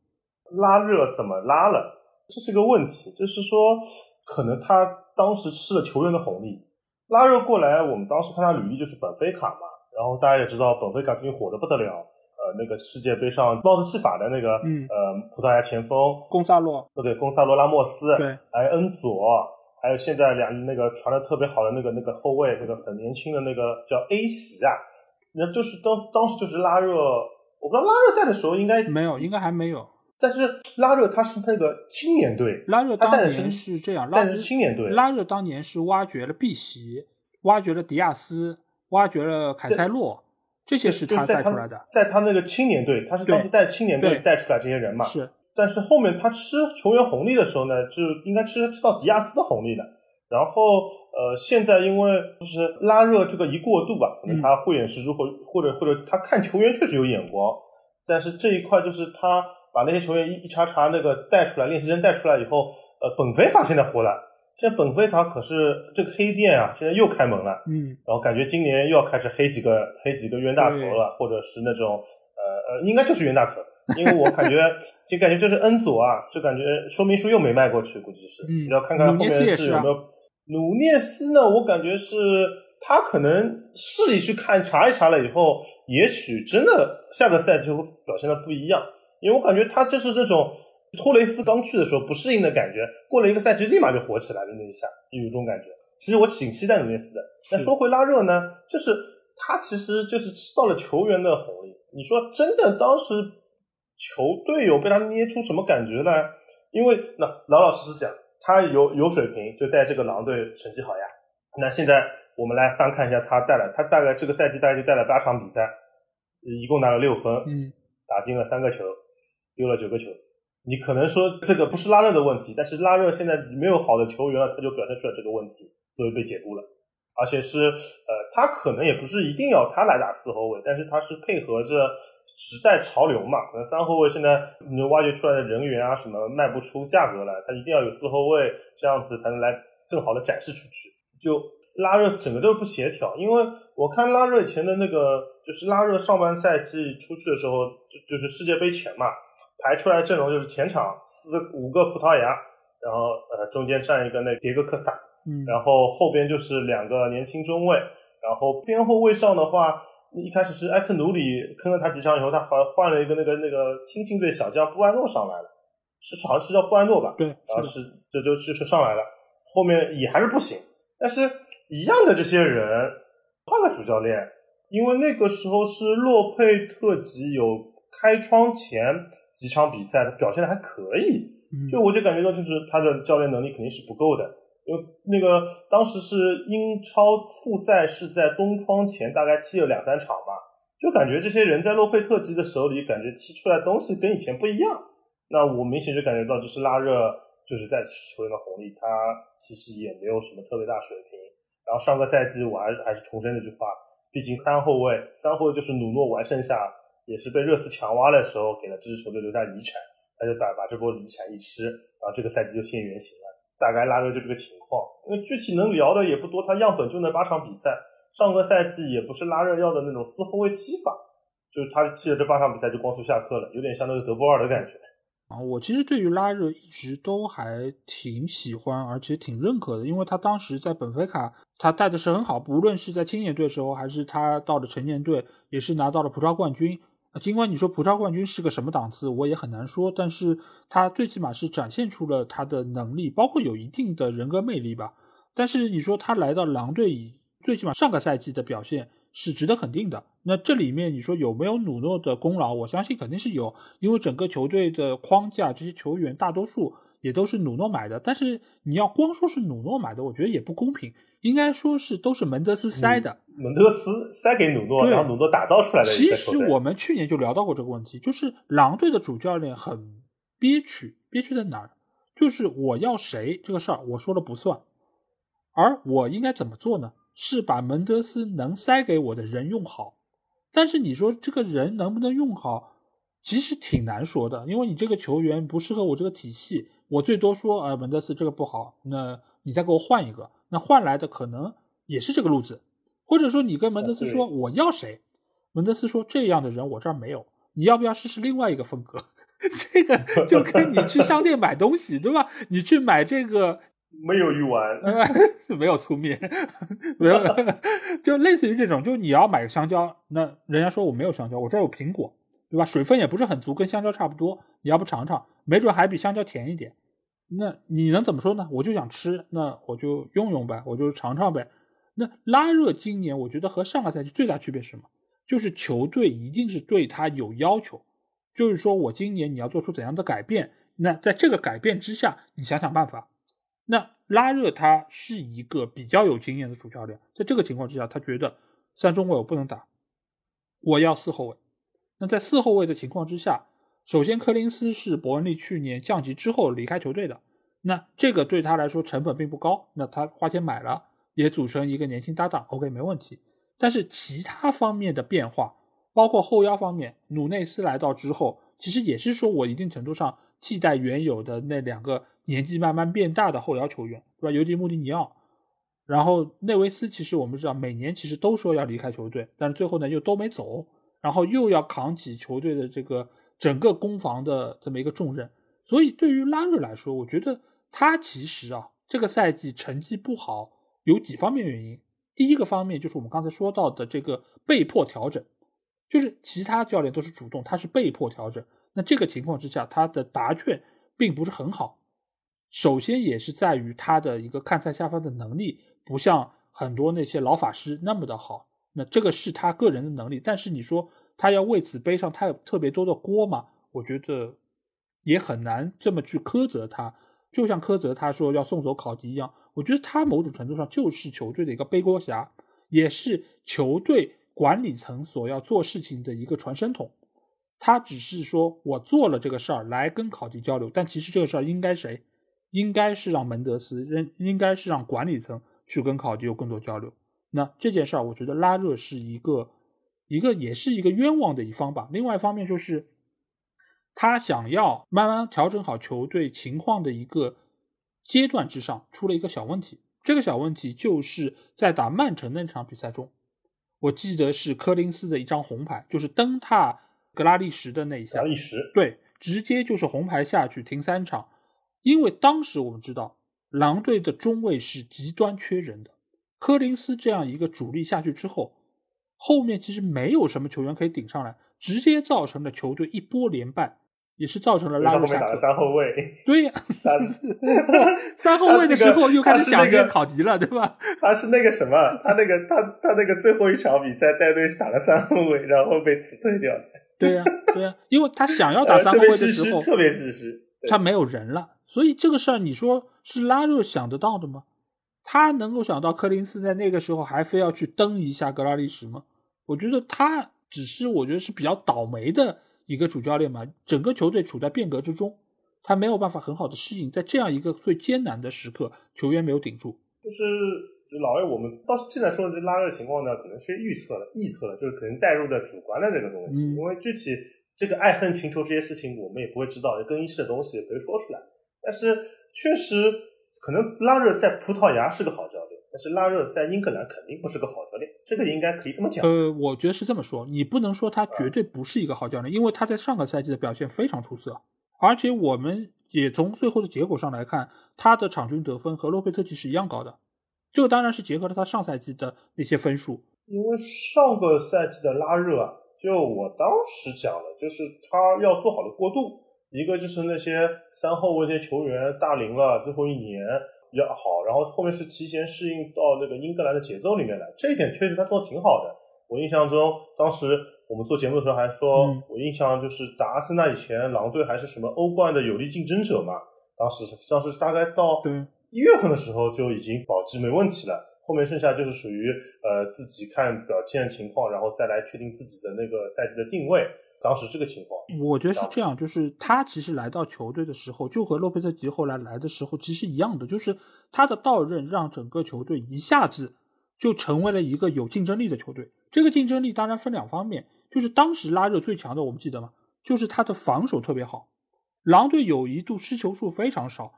拉热怎么拉了？这是个问题，就是说，可能他当时吃了球员的红利。拉热过来，我们当时看他履历就是本菲卡嘛。然后大家也知道，本菲卡最近火的不得了，呃，那个世界杯上帽子戏法的那个，嗯，呃，葡萄牙前锋贡萨洛，不对，贡萨洛拉莫斯，对，还有恩佐，还有现在两那个传的特别好的那个那个后卫，那个很年轻的那个叫 A 席啊，那就是当当时就是拉热，我不知道拉热带的时候应该没有，应该还没有，但是拉热他是那个青年队，拉热当年是这样，但是青年队，拉热当年是挖掘了碧玺，挖掘了迪亚斯。挖掘了凯塞洛，这些是他带出来的。在他那个青年队，他是当时带青年队带出来这些人嘛？是。但是后面他吃球员红利的时候呢，就应该吃吃到迪亚斯的红利的。然后呃，现在因为就是拉热这个一过渡吧，可能他慧眼识珠，或或者或者他看球员确实有眼光。但是这一块就是他把那些球员一一茬茬那个带出来，练习生带出来以后，呃，本菲卡现在火了。现在本菲卡可是这个黑店啊，现在又开门了，嗯，然后感觉今年又要开始黑几个黑几个冤大头了，或者是那种呃呃，应该就是冤大头，因为我感觉 就感觉就是恩佐啊，就感觉说明书又没卖过去，估计是，嗯，要看看后面是有没有。努涅斯呢？我感觉是他可能市里去看查一查了以后，也许真的下个赛季会表现的不一样，因为我感觉他就是这种。托雷斯刚去的时候不适应的感觉，过了一个赛季立马就火起来了那一下，有一种感觉。其实我挺期待努涅斯的。那说回拉热呢，就是他其实就是吃到了球员的红利。你说真的，当时球队有被他捏出什么感觉来？因为那老老实实讲，他有有水平，就带这个狼队成绩好呀。那现在我们来翻看一下他带了，他大概这个赛季大概就带了八场比赛，一共拿了六分，嗯，打进了三个球，丢了九个球。你可能说这个不是拉热的问题，但是拉热现在没有好的球员了，他就表现出来这个问题，所以被解雇了。而且是呃，他可能也不是一定要他来打四后卫，但是他是配合着时代潮流嘛。可能三后卫现在你挖掘出来的人员啊什么卖不出价格来，他一定要有四后卫，这样子才能来更好的展示出去。就拉热整个都不协调，因为我看拉热前的那个，就是拉热上半赛季出去的时候，就就是世界杯前嘛。排出来阵容就是前场四五个葡萄牙，然后呃中间站一个那迭戈科斯塔，嗯，然后后边就是两个年轻中卫，然后边后卫上的话，一开始是埃特努里坑了他几场以后，他好像换了一个那个那个青训队小将布安诺上来了，是好像是叫布安诺吧？对，然后是这就就是上来了，后面也还是不行，但是一样的这些人换个主教练，因为那个时候是洛佩特吉有开窗前。几场比赛他表现的还可以，就我就感觉到就是他的教练能力肯定是不够的，因为那个当时是英超复赛是在冬窗前大概踢了两三场吧，就感觉这些人在洛佩特吉的手里感觉踢出来东西跟以前不一样，那我明显就感觉到就是拉热就是在吃球员的红利，他其实也没有什么特别大水平。然后上个赛季我还是还是重申那句话，毕竟三后卫三后卫就是努诺完胜下。也是被热刺强挖的时候给了这支球队留下遗产，他就把把这波遗产一吃，然后这个赛季就现原形了。大概拉热就这个情况，因为具体能聊的也不多，他样本就那八场比赛，上个赛季也不是拉热要的那种四后卫踢法，就是他踢了这八场比赛就光速下课了，有点像那个德波尔的感觉。啊，我其实对于拉热一直都还挺喜欢，而且挺认可的，因为他当时在本菲卡他带的是很好，无论是在青年队时候，还是他到了成年队，也是拿到了葡超冠军。尽管你说葡超冠军是个什么档次，我也很难说，但是他最起码是展现出了他的能力，包括有一定的人格魅力吧。但是你说他来到狼队，以最起码上个赛季的表现是值得肯定的。那这里面你说有没有努诺的功劳？我相信肯定是有，因为整个球队的框架，这些球员大多数也都是努诺买的。但是你要光说是努诺买的，我觉得也不公平。应该说是都是门德斯塞的，门德斯塞给努诺，然后努诺打造出来的。其实我们去年就聊到过这个问题，就是狼队的主教练很憋屈，憋屈在哪儿？就是我要谁这个事儿，我说了不算，而我应该怎么做呢？是把门德斯能塞给我的人用好。但是你说这个人能不能用好，其实挺难说的，因为你这个球员不适合我这个体系，我最多说，呃，门德斯这个不好，那你再给我换一个。那换来的可能也是这个路子，或者说你跟门德斯说我要谁，门德斯说这样的人我这儿没有，你要不要试试另外一个风格？这个就跟你去商店买东西对吧？你去买这个 没有鱼丸，没有粗面，没有，就类似于这种，就你要买个香蕉，那人家说我没有香蕉，我这儿有苹果，对吧？水分也不是很足，跟香蕉差不多，你要不尝尝，没准还比香蕉甜一点。那你能怎么说呢？我就想吃，那我就用用呗，我就尝尝呗。那拉热今年我觉得和上个赛季最大区别是什么？就是球队一定是对他有要求，就是说我今年你要做出怎样的改变？那在这个改变之下，你想想办法。那拉热他是一个比较有经验的主教练，在这个情况之下，他觉得三中卫我不能打，我要四后卫。那在四后卫的情况之下。首先，柯林斯是伯恩利去年降级之后离开球队的，那这个对他来说成本并不高，那他花钱买了，也组成一个年轻搭档，OK 没问题。但是其他方面的变化，包括后腰方面，努内斯来到之后，其实也是说我一定程度上替代原有的那两个年纪慢慢变大的后腰球员，对吧？尤其穆蒂尼奥，然后内维斯，其实我们知道每年其实都说要离开球队，但是最后呢又都没走，然后又要扛起球队的这个。整个攻防的这么一个重任，所以对于拉热来说，我觉得他其实啊，这个赛季成绩不好有几方面原因。第一个方面就是我们刚才说到的这个被迫调整，就是其他教练都是主动，他是被迫调整。那这个情况之下，他的答卷并不是很好。首先也是在于他的一个看菜下饭的能力，不像很多那些老法师那么的好。那这个是他个人的能力，但是你说。他要为此背上太特别多的锅吗？我觉得也很难这么去苛责他。就像苛责他说要送走考迪一样，我觉得他某种程度上就是球队的一个背锅侠，也是球队管理层所要做事情的一个传声筒。他只是说我做了这个事儿来跟考迪交流，但其实这个事儿应该谁？应该是让门德斯，应应该是让管理层去跟考迪有更多交流。那这件事儿，我觉得拉热是一个一个也是一个冤枉的一方吧。另外一方面就是。他想要慢慢调整好球队情况的一个阶段之上，出了一个小问题。这个小问题就是在打曼城那场比赛中，我记得是科林斯的一张红牌，就是蹬踏格拉利什的那一下。格拉利什对，直接就是红牌下去停三场。因为当时我们知道，狼队的中卫是极端缺人的，科林斯这样一个主力下去之后，后面其实没有什么球员可以顶上来，直接造成了球队一波连败。也是造成了拉入下克。三后卫，对呀，三后卫的时候又开始想念考迪了，对吧？他是那个什么，他那个他他那个最后一场比赛带队是打了三后卫，然后被辞退掉对呀，对呀，因为他想要打三后卫的时候，特别是是，他没有人了，所以这个事儿你说是拉热想得到的吗？他能够想到柯林斯在那个时候还非要去蹬一下格拉利什吗？我觉得他只是我觉得是比较倒霉的。一个主教练嘛，整个球队处在变革之中，他没有办法很好的适应，在这样一个最艰难的时刻，球员没有顶住。就是老魏，我们到现在说的这拉热情况呢，可能是预测了、臆测了，就是可能带入的主观的这个东西。因为具体这个爱恨情仇这些事情，我们也不会知道，更衣室的东西也不会说出来。但是确实，可能拉热在葡萄牙是个好教练。但是拉热在英格兰肯定不是个好教练，这个应该可以这么讲。呃，我觉得是这么说，你不能说他绝对不是一个好教练，因为他在上个赛季的表现非常出色，而且我们也从最后的结果上来看，他的场均得分和洛佩特奇是一样高的。这个当然是结合了他上赛季的那些分数。因为上个赛季的拉热啊，就我当时讲的，就是他要做好的过渡，一个就是那些三后卫那些球员大龄了，最后一年。比较好，然后后面是提前适应到那个英格兰的节奏里面来，这一点确实他做的挺好的。我印象中，当时我们做节目的时候还说，我印象就是打阿森纳以前，狼队还是什么欧冠的有力竞争者嘛。当时当时大概到一月份的时候就已经保级没问题了，后面剩下就是属于呃自己看表现情况，然后再来确定自己的那个赛季的定位。当时这个情况，我觉得是这样，就是他其实来到球队的时候，就和洛佩特吉后来来的时候其实一样的，就是他的到任让整个球队一下子就成为了一个有竞争力的球队。这个竞争力当然分两方面，就是当时拉热最强的，我们记得吗？就是他的防守特别好。狼队有一度失球数非常少，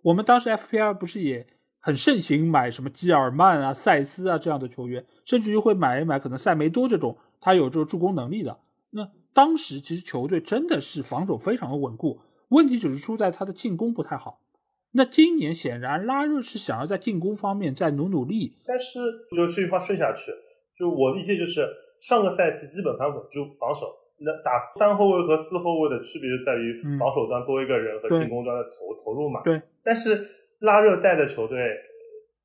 我们当时 FPL 不是也很盛行买什么基尔曼啊、塞斯啊这样的球员，甚至于会买一买可能塞梅多这种他有这个助攻能力的那。当时其实球队真的是防守非常的稳固，问题只是出在他的进攻不太好。那今年显然拉热是想要在进攻方面再努努力，但是就这句话顺下去，就我理解就是上个赛季基本盘稳住防守，那打三后卫和四后卫的区别就在于防守端多一个人和进攻端的投投入嘛。对，但是拉热带的球队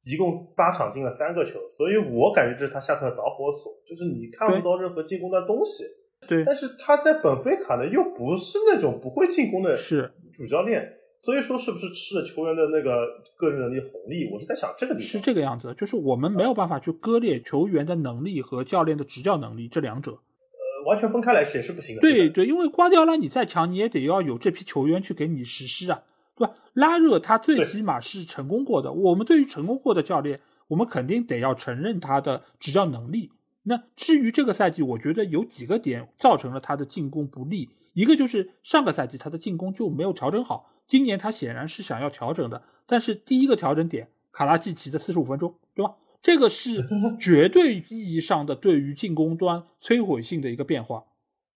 一共八场进了三个球，所以我感觉这是他下课的导火索，就是你看不到任何进攻的东西。对，但是他在本菲卡呢，又不是那种不会进攻的是主教练，所以说是不是吃了球员的那个个人能力红利？我是在想这个地方是这个样子，就是我们没有办法去割裂球员的能力和教练的执教能力这两者，呃，完全分开来是也是不行的。对对，因为瓜迪奥拉你再强，你也得要有这批球员去给你实施啊，对吧？拉热他最起码是成功过的，我们对于成功过的教练，我们肯定得要承认他的执教能力。那至于这个赛季，我觉得有几个点造成了他的进攻不利。一个就是上个赛季他的进攻就没有调整好，今年他显然是想要调整的。但是第一个调整点，卡拉季奇的四十五分钟，对吧？这个是 绝对意义上的对于进攻端摧毁性的一个变化，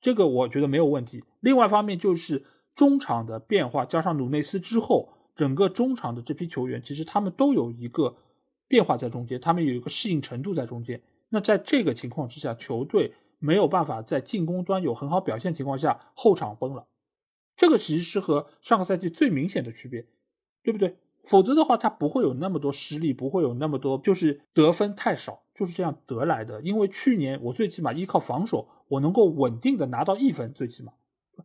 这个我觉得没有问题。另外一方面就是中场的变化，加上努内斯之后，整个中场的这批球员其实他们都有一个变化在中间，他们有一个适应程度在中间。那在这个情况之下，球队没有办法在进攻端有很好表现情况下，后场崩了。这个其实是和上个赛季最明显的区别，对不对？否则的话，他不会有那么多失利，不会有那么多就是得分太少，就是这样得来的。因为去年我最起码依靠防守，我能够稳定的拿到一分，最起码。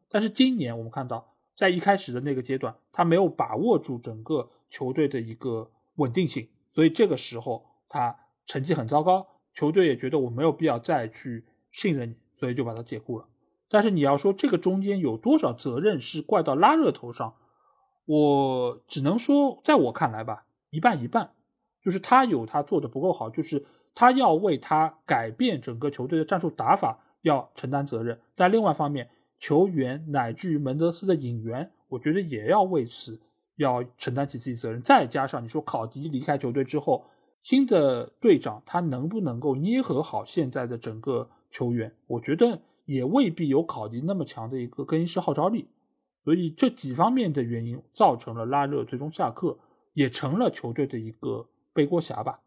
但是今年我们看到在一开始的那个阶段，他没有把握住整个球队的一个稳定性，所以这个时候他成绩很糟糕，球队也觉得我没有必要再去信任你，所以就把他解雇了。但是你要说这个中间有多少责任是怪到拉热头上，我只能说，在我看来吧，一半一半，就是他有他做的不够好，就是他要为他改变整个球队的战术打法要承担责任，但另外一方面，球员乃至于门德斯的引援，我觉得也要为此要承担起自己责任。再加上你说考迪离开球队之后，新的队长他能不能够捏合好现在的整个球员，我觉得。也未必有考迪那么强的一个更衣室号召力，所以这几方面的原因造成了拉热最终下课，也成了球队的一个背锅侠吧。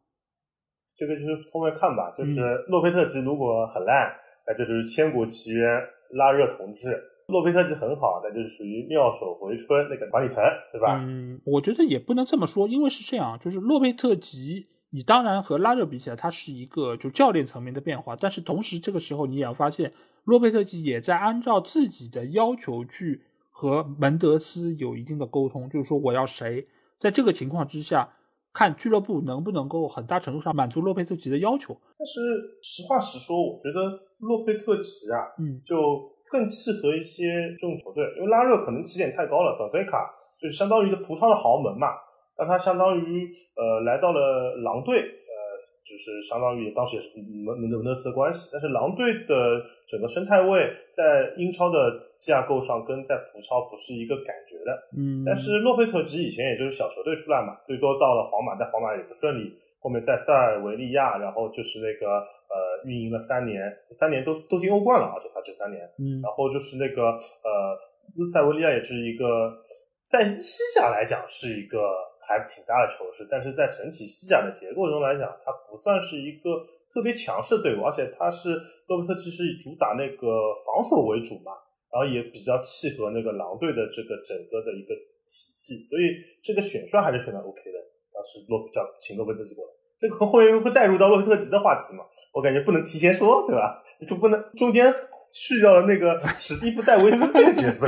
这个就是后面看吧，就是洛佩特吉如果很烂，那就是千古奇冤拉热同志；洛佩特吉很好，那就是属于妙手回春那个管理层，对吧？嗯，我觉得也不能这么说，因为是这样，就是洛佩特吉。你当然和拉热比起来，他是一个就教练层面的变化，但是同时这个时候你也要发现，洛佩特吉也在按照自己的要求去和门德斯有一定的沟通，就是说我要谁，在这个情况之下，看俱乐部能不能够很大程度上满足洛佩特吉的要求。但是实话实说，我觉得洛佩特吉啊，嗯，就更契合一些这种球队，因为拉热可能起点太高了，本菲卡就是相当于的葡超的豪门嘛。那他相当于呃来到了狼队，呃，就是相当于当时也是门门门德斯的关系。但是狼队的整个生态位在英超的架构上跟在葡超不是一个感觉的。嗯。但是洛佩特吉以前也就是小球队出来嘛，最多到了皇马，但皇马也不顺利。后面在塞尔维利亚，然后就是那个呃运营了三年，三年都都进欧冠了，而且他这三年，嗯。然后就是那个呃塞尔维利亚也是一个在西甲来讲是一个。还挺大的球势，但是在整体西甲的结构中来讲，它不算是一个特别强势的队伍，而且它是洛贝特其实以主打那个防守为主嘛，然后也比较契合那个狼队的这个整个的一个体系，所以这个选帅还是选的 OK 的。当时洛比较请洛贝特吉过来，这个和后面会带入到洛贝特吉的话题嘛？我感觉不能提前说，对吧？就不能中间。去掉了那个 史蒂夫·戴维斯这个角色，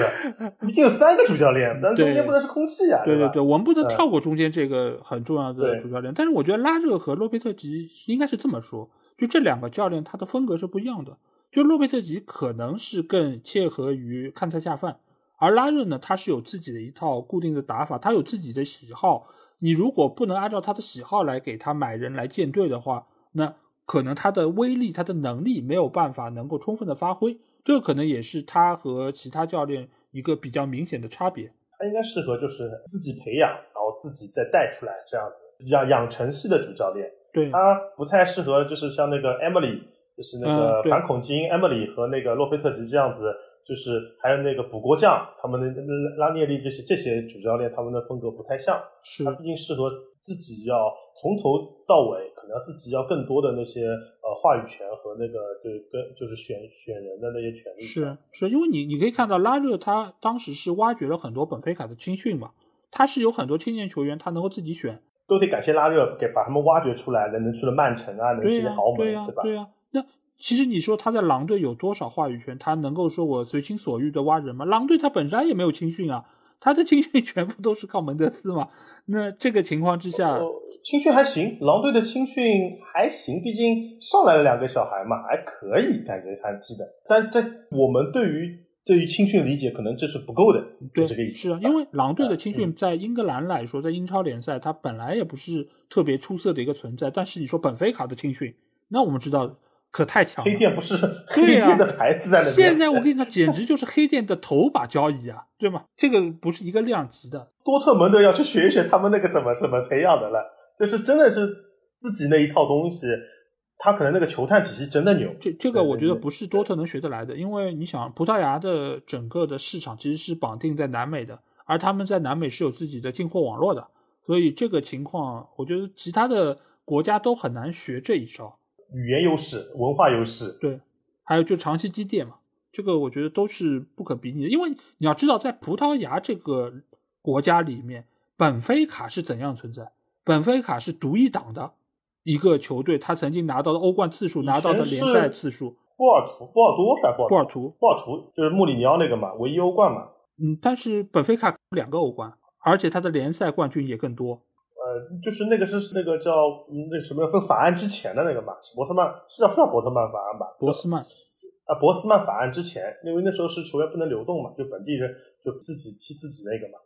毕竟有三个主教练，但中间不能是空气啊，对对对，我们不能跳过中间这个很重要的主教练。但是我觉得拉热和洛佩特吉应该是这么说，就这两个教练他的风格是不一样的。就洛佩特吉可能是更切合于看菜下饭，而拉热呢，他是有自己的一套固定的打法，他有自己的喜好。你如果不能按照他的喜好来给他买人来建队的话，那。可能他的威力、他的能力没有办法能够充分的发挥，这可能也是他和其他教练一个比较明显的差别。他应该适合就是自己培养，然后自己再带出来这样子，养养成系的主教练。对，他不太适合就是像那个 Emily，就是那个反恐精英 Emily 和那个洛佩特吉这样子，就是还有那个补锅匠他们的拉涅利这些这些主教练，他们的风格不太像。是，他毕竟适合。自己要从头到尾，可能自己要更多的那些呃话语权和那个对跟就是选选人的那些权利。是是，因为你你可以看到拉热他当时是挖掘了很多本菲卡的青训嘛，他是有很多青年球员，他能够自己选，都得感谢拉热给把他们挖掘出来，能能去了曼城啊，能去了豪门，对呀，吧？对呀。那其实你说他在狼队有多少话语权？他能够说我随心所欲的挖人吗？狼队他本身也没有青训啊。他的青训全部都是靠门德斯嘛？那这个情况之下，青训还行，狼队的青训还行，毕竟上来了两个小孩嘛，还可以，感觉还记得。但在我们对于对于青训理解，可能这是不够的，对这个意思。是啊，因为狼队的青训在英格兰来说，在英超联赛，它本来也不是特别出色的一个存在。但是你说本菲卡的青训，那我们知道。可太强了！黑店不是黑店的牌子在那边。现在我跟你讲，简直就是黑店的头把交椅啊，对吗？这个不是一个量级的。多特蒙德要去学一学他们那个怎么怎么培养的了，就是真的是自己那一套东西，他可能那个球探体系真的牛。这这个我觉得不是多特能学得来的，因为你想，葡萄牙的整个的市场其实是绑定在南美的，而他们在南美是有自己的进货网络的，所以这个情况，我觉得其他的国家都很难学这一招。语言优势、文化优势，对，还有就长期积淀嘛，这个我觉得都是不可比拟的。因为你要知道，在葡萄牙这个国家里面，本菲卡是怎样存在？本菲卡是独一档的一个球队，他曾经拿到的欧冠次数，拿到的联赛次数。波尔图，波尔多是吧？波尔图，波尔图就是穆里尼奥那个嘛，唯一欧冠嘛。嗯，但是本菲卡两个欧冠，而且他的联赛冠军也更多。呃，就是那个是那个叫那什么分法案之前的那个嘛，博特曼是叫是叫博特曼法案吧？博斯曼啊，博斯曼法案之前，因为那时候是球员不能流动嘛，就本地人就自己踢自己那个嘛。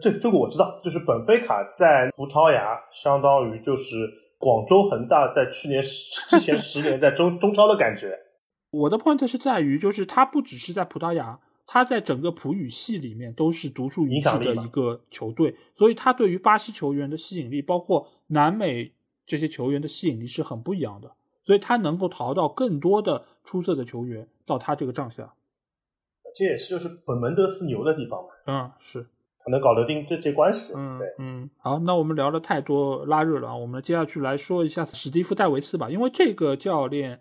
这这这个我知道，就是本菲卡在葡萄牙，相当于就是广州恒大在去年之前十年在中中超的感觉。我的 point 是在于，就是他不只是在葡萄牙。他在整个葡语系里面都是独树一帜的一个球队，所以他对于巴西球员的吸引力，包括南美这些球员的吸引力是很不一样的，所以他能够淘到更多的出色的球员到他这个帐下，这也是就是本门德斯牛的地方嘛。嗯，是，他能搞得定这些关系。嗯，对，嗯，好，那我们聊了太多拉热了啊，我们接下去来说一下史蒂夫戴维斯吧，因为这个教练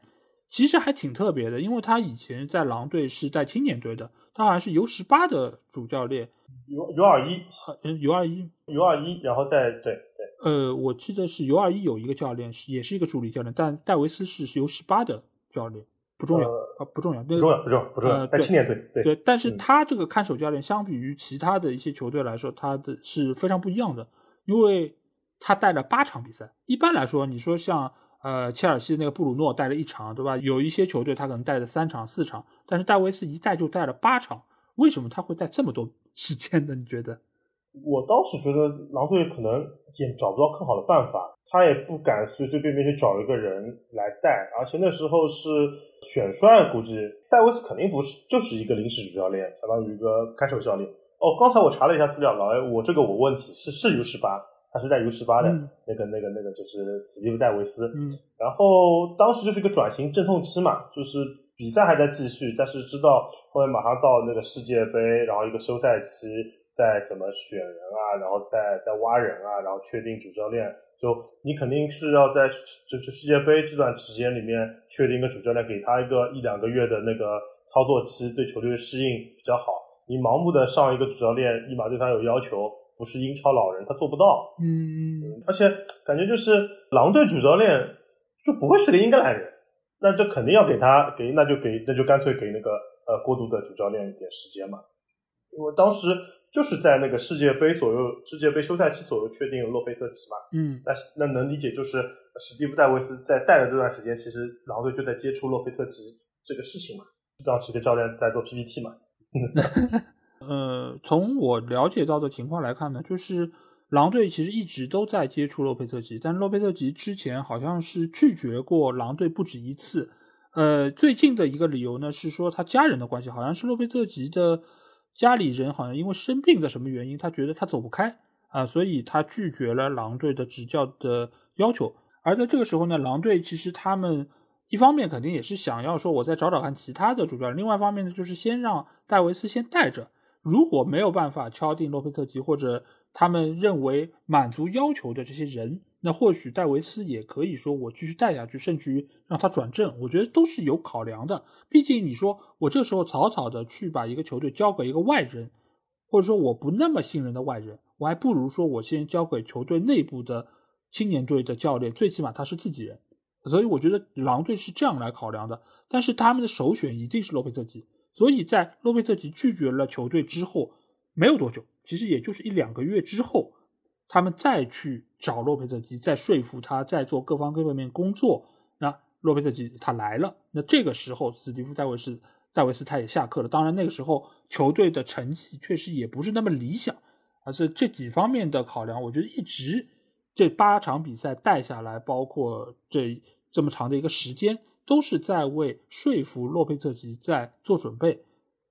其实还挺特别的，因为他以前在狼队是带青年队的。他好像是 U 十八的主教练，U U 二一，嗯，U 二一，U 二一，然后再对对，呃，我记得是 U 二一有一个教练是也是一个助理教练，但戴维斯是是 U 十八的教练，不重要啊，不重要，不重要，不重要，不重要，带青年队，对对，但是他这个看守教练相比于其他的一些球队来说，他的是非常不一样的，因为他带了八场比赛，一般来说，你说像。呃，切尔西那个布鲁诺带了一场，对吧？有一些球队他可能带了三场、四场，但是戴维斯一带就带了八场。为什么他会带这么多 时间呢？你觉得？我当时觉得狼队可能也找不到更好的办法，他也不敢随随便便去找一个人来带，而且那时候是选帅，估计戴维斯肯定不是，就是一个临时主教练，相当于一个看守教练。哦，刚才我查了一下资料，老艾，我这个我问题是是 U 十八。他是在 U 十八的那个、那个、那个，就是史蒂夫戴维斯。嗯，然后当时就是一个转型阵痛期嘛，就是比赛还在继续，但是知道后面马上到那个世界杯，然后一个休赛期，再怎么选人啊，然后再再挖人啊，然后确定主教练。就你肯定是要在就是世界杯这段时间里面确定一个主教练，给他一个一两个月的那个操作期，对球队的适应比较好。你盲目的上一个主教练，立马对他有要求。不是英超老人，他做不到。嗯，而且感觉就是狼队主教练就不会是个英格兰人，那这肯定要给他给，那就给那就干脆给那个呃过渡的主教练一点时间嘛。因为当时就是在那个世界杯左右，世界杯休赛期左右确定洛佩特吉嘛。嗯，那那能理解，就是史蒂夫戴维斯在带的这段时间，其实狼队就在接触洛佩特吉这个事情嘛，让几个教练在做 PPT 嘛。呃，从我了解到的情况来看呢，就是狼队其实一直都在接触洛佩特吉，但洛佩特吉之前好像是拒绝过狼队不止一次。呃，最近的一个理由呢是说他家人的关系，好像是洛佩特吉的家里人好像因为生病的什么原因，他觉得他走不开啊，所以他拒绝了狼队的执教的要求。而在这个时候呢，狼队其实他们一方面肯定也是想要说我再找找看其他的主教练，另外一方面呢就是先让戴维斯先带着。如果没有办法敲定洛佩特吉或者他们认为满足要求的这些人，那或许戴维斯也可以说我继续带下去，甚至于让他转正，我觉得都是有考量的。毕竟你说我这时候草草的去把一个球队交给一个外人，或者说我不那么信任的外人，我还不如说我先交给球队内部的青年队的教练，最起码他是自己人。所以我觉得狼队是这样来考量的，但是他们的首选一定是洛佩特吉。所以在洛佩特吉拒绝了球队之后，没有多久，其实也就是一两个月之后，他们再去找洛佩特吉，再说服他，再做各方各方面工作。那洛佩特吉他来了，那这个时候史蒂夫戴维斯戴维斯他也下课了。当然那个时候球队的成绩确实也不是那么理想，而是这几方面的考量，我觉得一直这八场比赛带下来，包括这这么长的一个时间。都是在为说服洛佩特吉在做准备，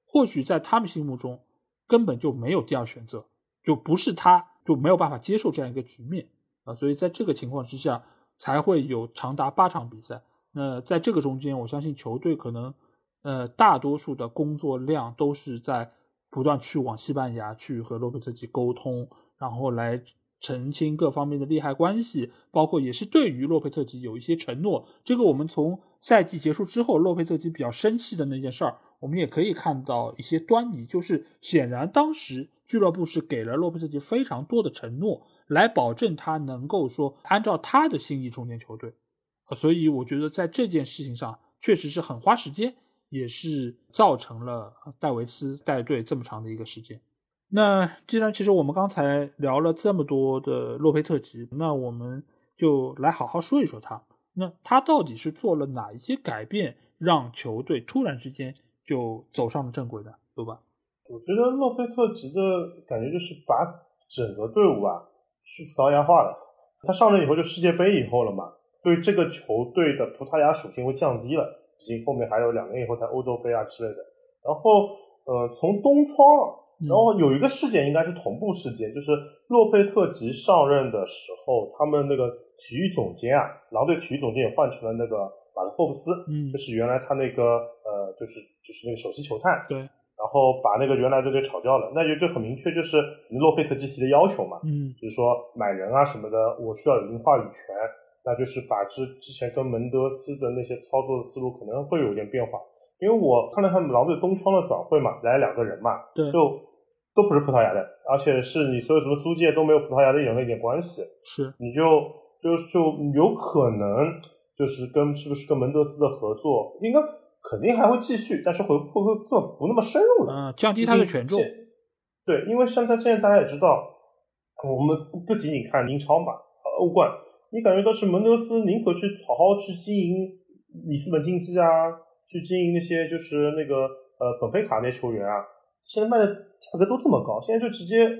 或许在他们心目中根本就没有第二选择，就不是他就没有办法接受这样一个局面啊，所以在这个情况之下才会有长达八场比赛。那在这个中间，我相信球队可能呃大多数的工作量都是在不断去往西班牙去和洛佩特吉沟通，然后来。澄清各方面的利害关系，包括也是对于洛佩特吉有一些承诺。这个我们从赛季结束之后，洛佩特吉比较生气的那件事儿，我们也可以看到一些端倪。就是显然当时俱乐部是给了洛佩特吉非常多的承诺，来保证他能够说按照他的心意重建球队。所以我觉得在这件事情上确实是很花时间，也是造成了戴维斯带队这么长的一个时间。那既然其实我们刚才聊了这么多的洛佩特吉，那我们就来好好说一说他。那他到底是做了哪一些改变，让球队突然之间就走上了正轨的，对吧？我觉得洛佩特吉的感觉就是把整个队伍啊去葡萄牙化了。他上任以后就世界杯以后了嘛，对这个球队的葡萄牙属性会降低了，毕竟后面还有两年以后才欧洲杯啊之类的。然后呃，从东窗。然后有一个事件应该是同步事件，就是洛佩特吉上任的时候，他们那个体育总监啊，狼队体育总监也换成了那个马特霍布斯，嗯，就是原来他那个呃，就是就是那个首席球探，对，然后把那个原来队给炒掉了，那就就很明确就是洛佩特吉提的要求嘛，嗯，就是说买人啊什么的，我需要有一定话语权，那就是把之之前跟门德斯的那些操作的思路可能会有点变化。因为我看了他们狼队东窗的转会嘛，来两个人嘛，对，就都不是葡萄牙的，而且是你所有什么租借都没有葡萄牙的任何一点关系，是，你就就就有可能就是跟是不是跟门德斯的合作，应该肯定还会继续，但是会会不会做不那么深入了，嗯，降低他的权重，对，因为像他现在大家也知道，我们不仅仅看英超嘛，欧冠，你感觉到是门德斯宁可去好好去经营里斯本竞技啊。去经营那些就是那个呃本菲卡那些球员啊，现在卖的价格都这么高，现在就直接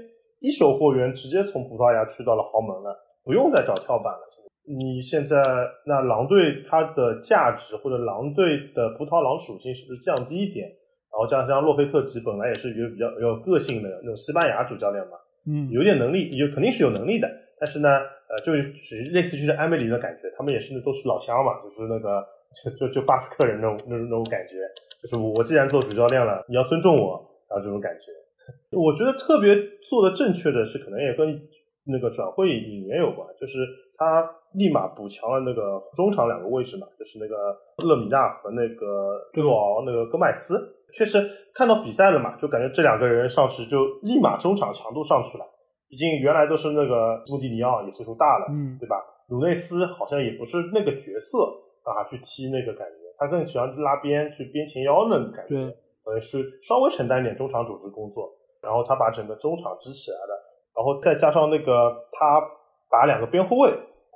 一手货源直接从葡萄牙去到了豪门了，不用再找跳板了。你现在那狼队它的价值或者狼队的葡萄狼属性是不是降低一点？然后加上洛佩特吉本来也是一个比较有个性的那种西班牙主教练嘛，嗯，有点能力，也肯定是有能力的。但是呢，呃，就属于类似就是埃梅里的感觉，他们也是都是老乡嘛，就是那个。就就就巴斯克人那种那种那种感觉，就是我既然做主教练了，你要尊重我，然后这种感觉，我觉得特别做的正确的是，可能也跟那个转会引援有关，就是他立马补强了那个中场两个位置嘛，就是那个勒米纳和那个多奥那个戈麦斯，确实看到比赛了嘛，就感觉这两个人上去就立马中场强度上去了，毕竟原来都是那个穆蒂尼奥也岁数大了，嗯，对吧？鲁内斯好像也不是那个角色。啊，去踢那个感觉，他更喜欢去拉边，去边前腰那个感觉，呃，是稍微承担一点中场组织工作，然后他把整个中场支起来了，然后再加上那个他把两个边后卫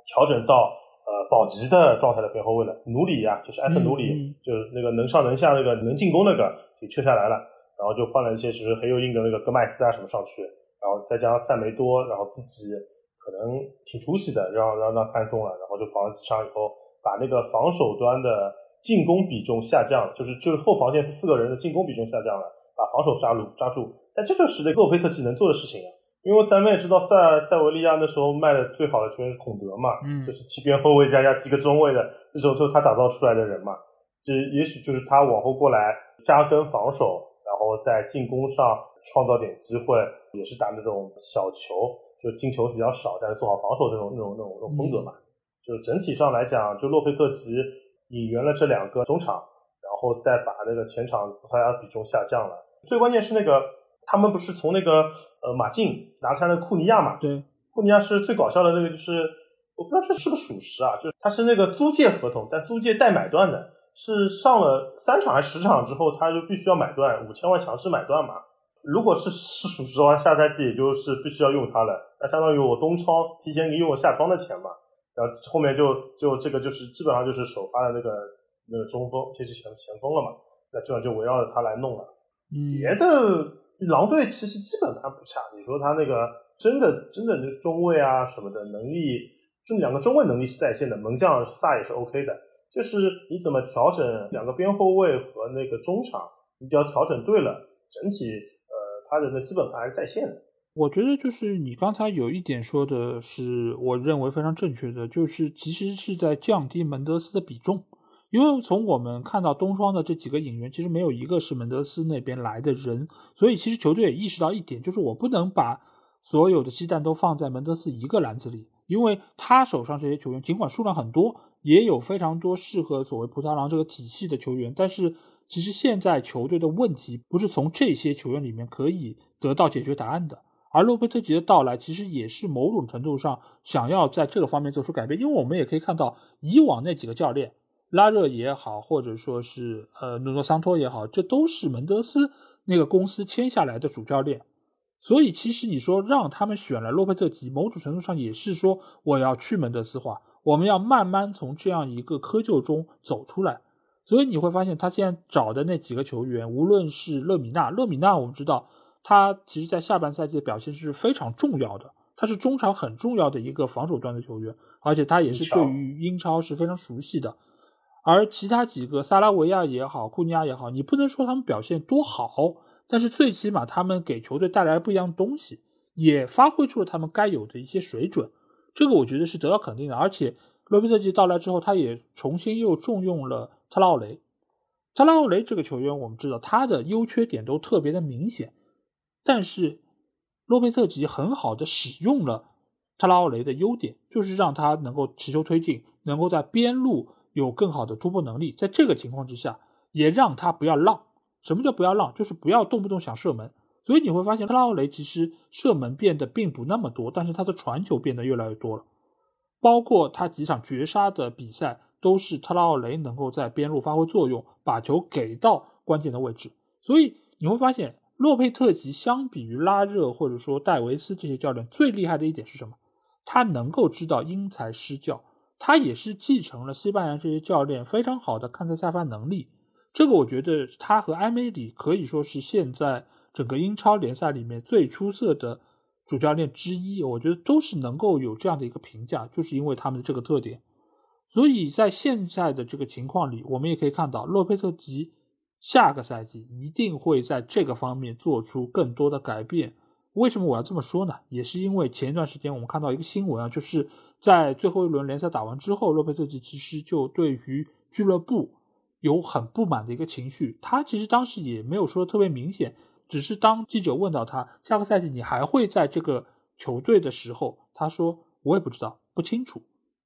调整到呃保级的状态的边后卫了，努里呀，就是埃特努里，就是那个能上能下那个能进攻那个给撤下来了，然后就换了一些其实很有硬的那个戈麦斯啊什么上去，然后再加上塞梅多，然后自己可能挺出息的，让让他看中了，然后就防了几场以后。把那个防守端的进攻比重下降，就是就是后防线四个人的进攻比重下降了，把防守杀住抓住。但这就是那洛佩特吉能做的事情啊，因为咱们也知道塞塞维利亚那时候卖的最好的球员是孔德嘛，嗯，就是踢边后卫加加踢个中卫的，这时候就是他打造出来的人嘛。这也许就是他往后过来扎根防守，然后在进攻上创造点机会，也是打那种小球，就进球是比较少，但是做好防守这种那种那种那种风格嘛。就整体上来讲，就洛佩特吉引援了这两个中场，然后再把那个前场葡萄牙比重下降了。最关键是那个他们不是从那个呃马竞拿下了库尼亚嘛？对，库尼亚是最搞笑的那个，就是我不知道这是不是属实啊？就是他是那个租借合同，但租借带买断的，是上了三场还是十场之后，他就必须要买断五千万强制买断嘛。如果是是属实的话，下赛季也就是必须要用他了，那相当于我东窗提前给用我下窗的钱嘛。然后后面就就这个就是基本上就是首发的那个那个中锋，这是前前锋了嘛？那基本上就围绕着他来弄了。别的狼队其实基本盘不差，你说他那个真的真的就是中卫啊什么的能力，这两个中卫能力是在线的，门将萨也是 OK 的。就是你怎么调整两个边后卫和那个中场，你只要调整对了，整体呃他的那基本盘还是在线的。我觉得就是你刚才有一点说的是，我认为非常正确的，就是其实是在降低门德斯的比重，因为从我们看到东窗的这几个引援，其实没有一个是门德斯那边来的人，所以其实球队也意识到一点，就是我不能把所有的鸡蛋都放在门德斯一个篮子里，因为他手上这些球员尽管数量很多，也有非常多适合所谓葡萄牙这个体系的球员，但是其实现在球队的问题不是从这些球员里面可以得到解决答案的。而洛佩特吉的到来，其实也是某种程度上想要在这个方面做出改变，因为我们也可以看到，以往那几个教练，拉热也好，或者说是呃努诺桑托也好，这都是门德斯那个公司签下来的主教练。所以其实你说让他们选了洛佩特吉，某种程度上也是说我要去门德斯化，我们要慢慢从这样一个窠臼中走出来。所以你会发现，他现在找的那几个球员，无论是勒米纳，勒米纳我们知道他其实在下半赛季的表现是非常重要的，他是中场很重要的一个防守端的球员，而且他也是对于英超是非常熟悉的。而其他几个萨拉维亚也好，库尼亚也好，你不能说他们表现多好，但是最起码他们给球队带来不一样的东西，也发挥出了他们该有的一些水准，这个我觉得是得到肯定的。而且罗宾特季到来之后，他也重新又重用了。特拉奥雷，特拉奥雷这个球员，我们知道他的优缺点都特别的明显，但是洛佩特吉很好的使用了特拉奥雷的优点，就是让他能够持球推进，能够在边路有更好的突破能力。在这个情况之下，也让他不要浪。什么叫不要浪？就是不要动不动想射门。所以你会发现，特拉奥雷其实射门变得并不那么多，但是他的传球变得越来越多了，包括他几场绝杀的比赛。都是特拉奥雷能够在边路发挥作用，把球给到关键的位置。所以你会发现，洛佩特吉相比于拉热或者说戴维斯这些教练，最厉害的一点是什么？他能够知道因材施教，他也是继承了西班牙这些教练非常好的看菜下饭能力。这个我觉得他和埃梅里可以说是现在整个英超联赛里面最出色的主教练之一。我觉得都是能够有这样的一个评价，就是因为他们的这个特点。所以在现在的这个情况里，我们也可以看到，洛佩特吉下个赛季一定会在这个方面做出更多的改变。为什么我要这么说呢？也是因为前一段时间我们看到一个新闻啊，就是在最后一轮联赛打完之后，洛佩特吉其实就对于俱乐部有很不满的一个情绪。他其实当时也没有说特别明显，只是当记者问到他下个赛季你还会在这个球队的时候，他说我也不知道，不清楚。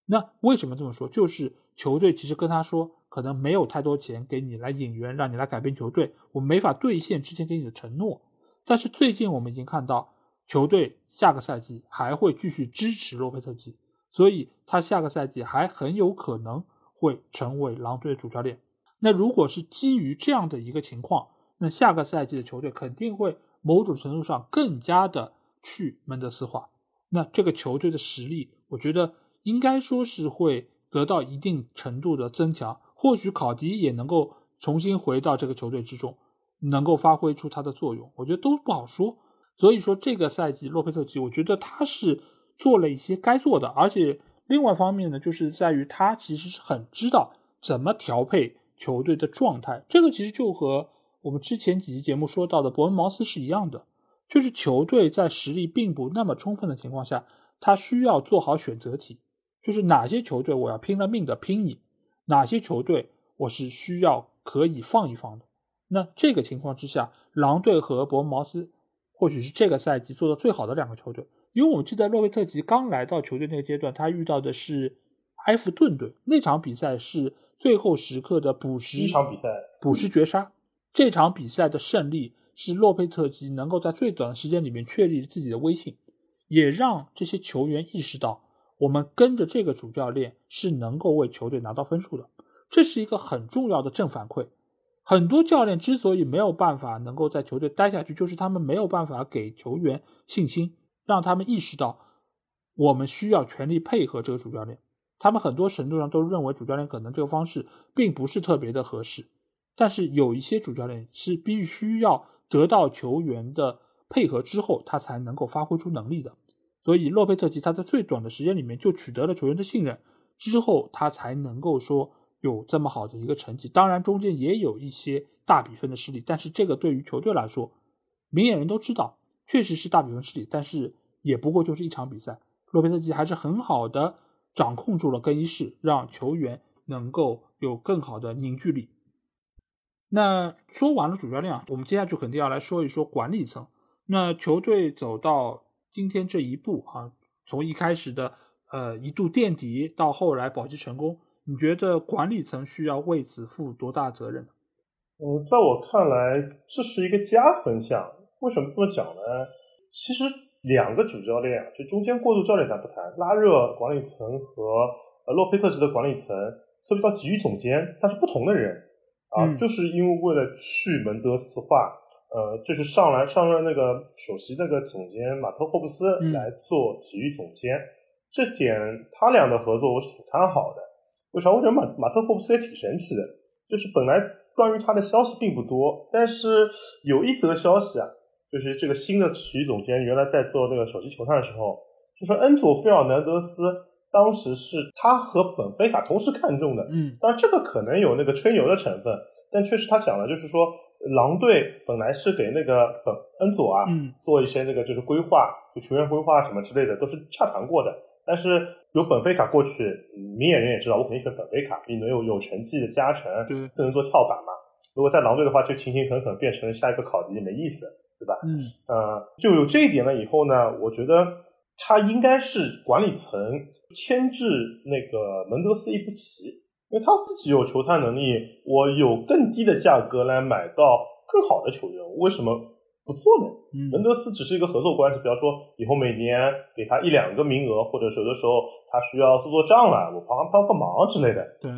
那为什么这么说？就是球队其实跟他说，可能没有太多钱给你来引援，让你来改变球队，我没法兑现之前给你的承诺。但是最近我们已经看到，球队下个赛季还会继续支持洛佩特基，所以他下个赛季还很有可能会成为狼队的主教练。那如果是基于这样的一个情况，那下个赛季的球队肯定会某种程度上更加的去门德斯化。那这个球队的实力，我觉得。应该说是会得到一定程度的增强，或许考迪也能够重新回到这个球队之中，能够发挥出他的作用，我觉得都不好说。所以说这个赛季洛佩特吉，我觉得他是做了一些该做的，而且另外一方面呢，就是在于他其实是很知道怎么调配球队的状态。这个其实就和我们之前几期节目说到的伯恩茅斯是一样的，就是球队在实力并不那么充分的情况下，他需要做好选择题。就是哪些球队我要拼了命的拼你，哪些球队我是需要可以放一放的。那这个情况之下，狼队和伯恩茅斯或许是这个赛季做的最好的两个球队。因为我们记得洛维特吉刚来到球队那个阶段，他遇到的是埃弗顿队，那场比赛是最后时刻的补时一场比赛，补时绝杀。这场比赛的胜利是洛佩特吉能够在最短的时间里面确立自己的威信，也让这些球员意识到。我们跟着这个主教练是能够为球队拿到分数的，这是一个很重要的正反馈。很多教练之所以没有办法能够在球队待下去，就是他们没有办法给球员信心，让他们意识到我们需要全力配合这个主教练。他们很多程度上都认为主教练可能这个方式并不是特别的合适，但是有一些主教练是必须要得到球员的配合之后，他才能够发挥出能力的。所以洛佩特吉他在最短的时间里面就取得了球员的信任，之后他才能够说有这么好的一个成绩。当然中间也有一些大比分的失利，但是这个对于球队来说，明眼人都知道，确实是大比分失利，但是也不过就是一场比赛。洛佩特吉还是很好的掌控住了更衣室，让球员能够有更好的凝聚力。那说完了主教练啊，我们接下去肯定要来说一说管理层。那球队走到。今天这一步啊，从一开始的呃一度垫底到后来保级成功，你觉得管理层需要为此负多大责任？嗯，在我看来，这是一个加分项。为什么这么讲呢？其实两个主教练，就中间过渡教练咱不谈，拉热管理层和呃洛佩特吉的管理层，特别到体育总监，他是不同的人啊，就是因为为了去门德斯化，呃，就是上来上任那个首席那个总监马特霍布斯来做体育总监，这点他俩的合作我是挺看好的。为啥？我觉得马马特霍布斯也挺神奇的？就是本来关于他的消息并不多，但是有一则消息啊，就是这个新的体育总监原来在做那个首席球探的时候，就说恩佐费尔南德斯当时是他和本菲卡同时看中的。嗯，当然这个可能有那个吹牛的成分，但确实他讲了，就是说狼队本来是给那个本恩佐啊，嗯，做一些那个就是规划，就球员规划什么之类的，都是洽谈过的。但是有本菲卡过去，明眼人也知道，我肯定选本菲卡，你能有有成绩的加成，更能做跳板嘛。如果在狼队的话，就勤勤恳恳变成下一个考迪，没意思，对吧？嗯，呃，就有这一点了以后呢，我觉得他应该是管理层牵制那个门德斯一步棋，因为他自己有球探能力，我有更低的价格来买到更好的球员，为什么？不做呢，门德斯只是一个合作关系，比方说以后每年给他一两个名额，或者有的时候他需要做做账了，我帮帮个忙之类的。对，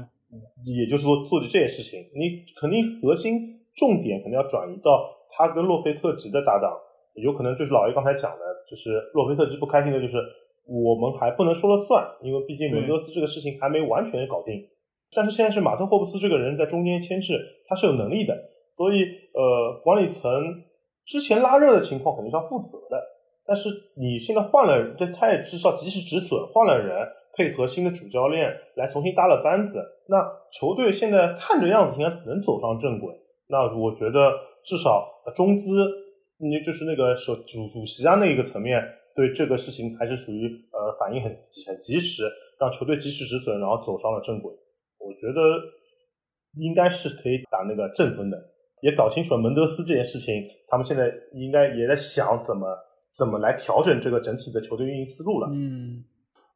也就是说做的这些事情，你肯定核心重点肯定要转移到他跟洛佩特吉的搭档，有可能就是老爷刚才讲的，就是洛佩特吉不开心的就是我们还不能说了算，因为毕竟门德斯这个事情还没完全搞定。但是现在是马特霍布斯这个人在中间牵制，他是有能力的，所以呃管理层。之前拉热的情况肯定是要负责的，但是你现在换了，这他也至少及时止损，换了人，配合新的主教练来重新搭了班子，那球队现在看着样子应该能走上正轨。那我觉得至少中资，你就是那个首主主席啊那一个层面，对这个事情还是属于呃反应很很及时，让球队及时止损，然后走上了正轨。我觉得应该是可以打那个正分的。也搞清楚了门德斯这件事情，他们现在应该也在想怎么怎么来调整这个整体的球队运营思路了。嗯，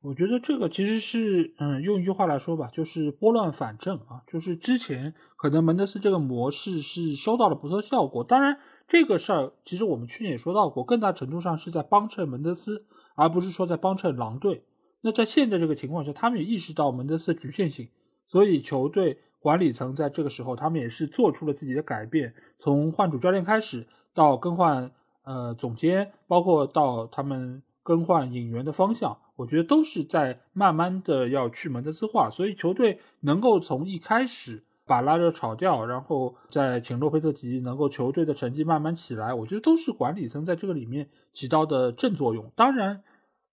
我觉得这个其实是，嗯，用一句话来说吧，就是拨乱反正啊。就是之前可能门德斯这个模式是收到了不错效果，当然这个事儿其实我们去年也说到过，更大程度上是在帮衬门德斯，而不是说在帮衬狼队。那在现在这个情况下，他们也意识到门德斯的局限性，所以球队。管理层在这个时候，他们也是做出了自己的改变，从换主教练开始，到更换呃总监，包括到他们更换引援的方向，我觉得都是在慢慢的要去门德斯化。所以球队能够从一开始把拉热炒掉，然后再请洛佩特吉，能够球队的成绩慢慢起来，我觉得都是管理层在这个里面起到的正作用。当然，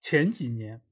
前几年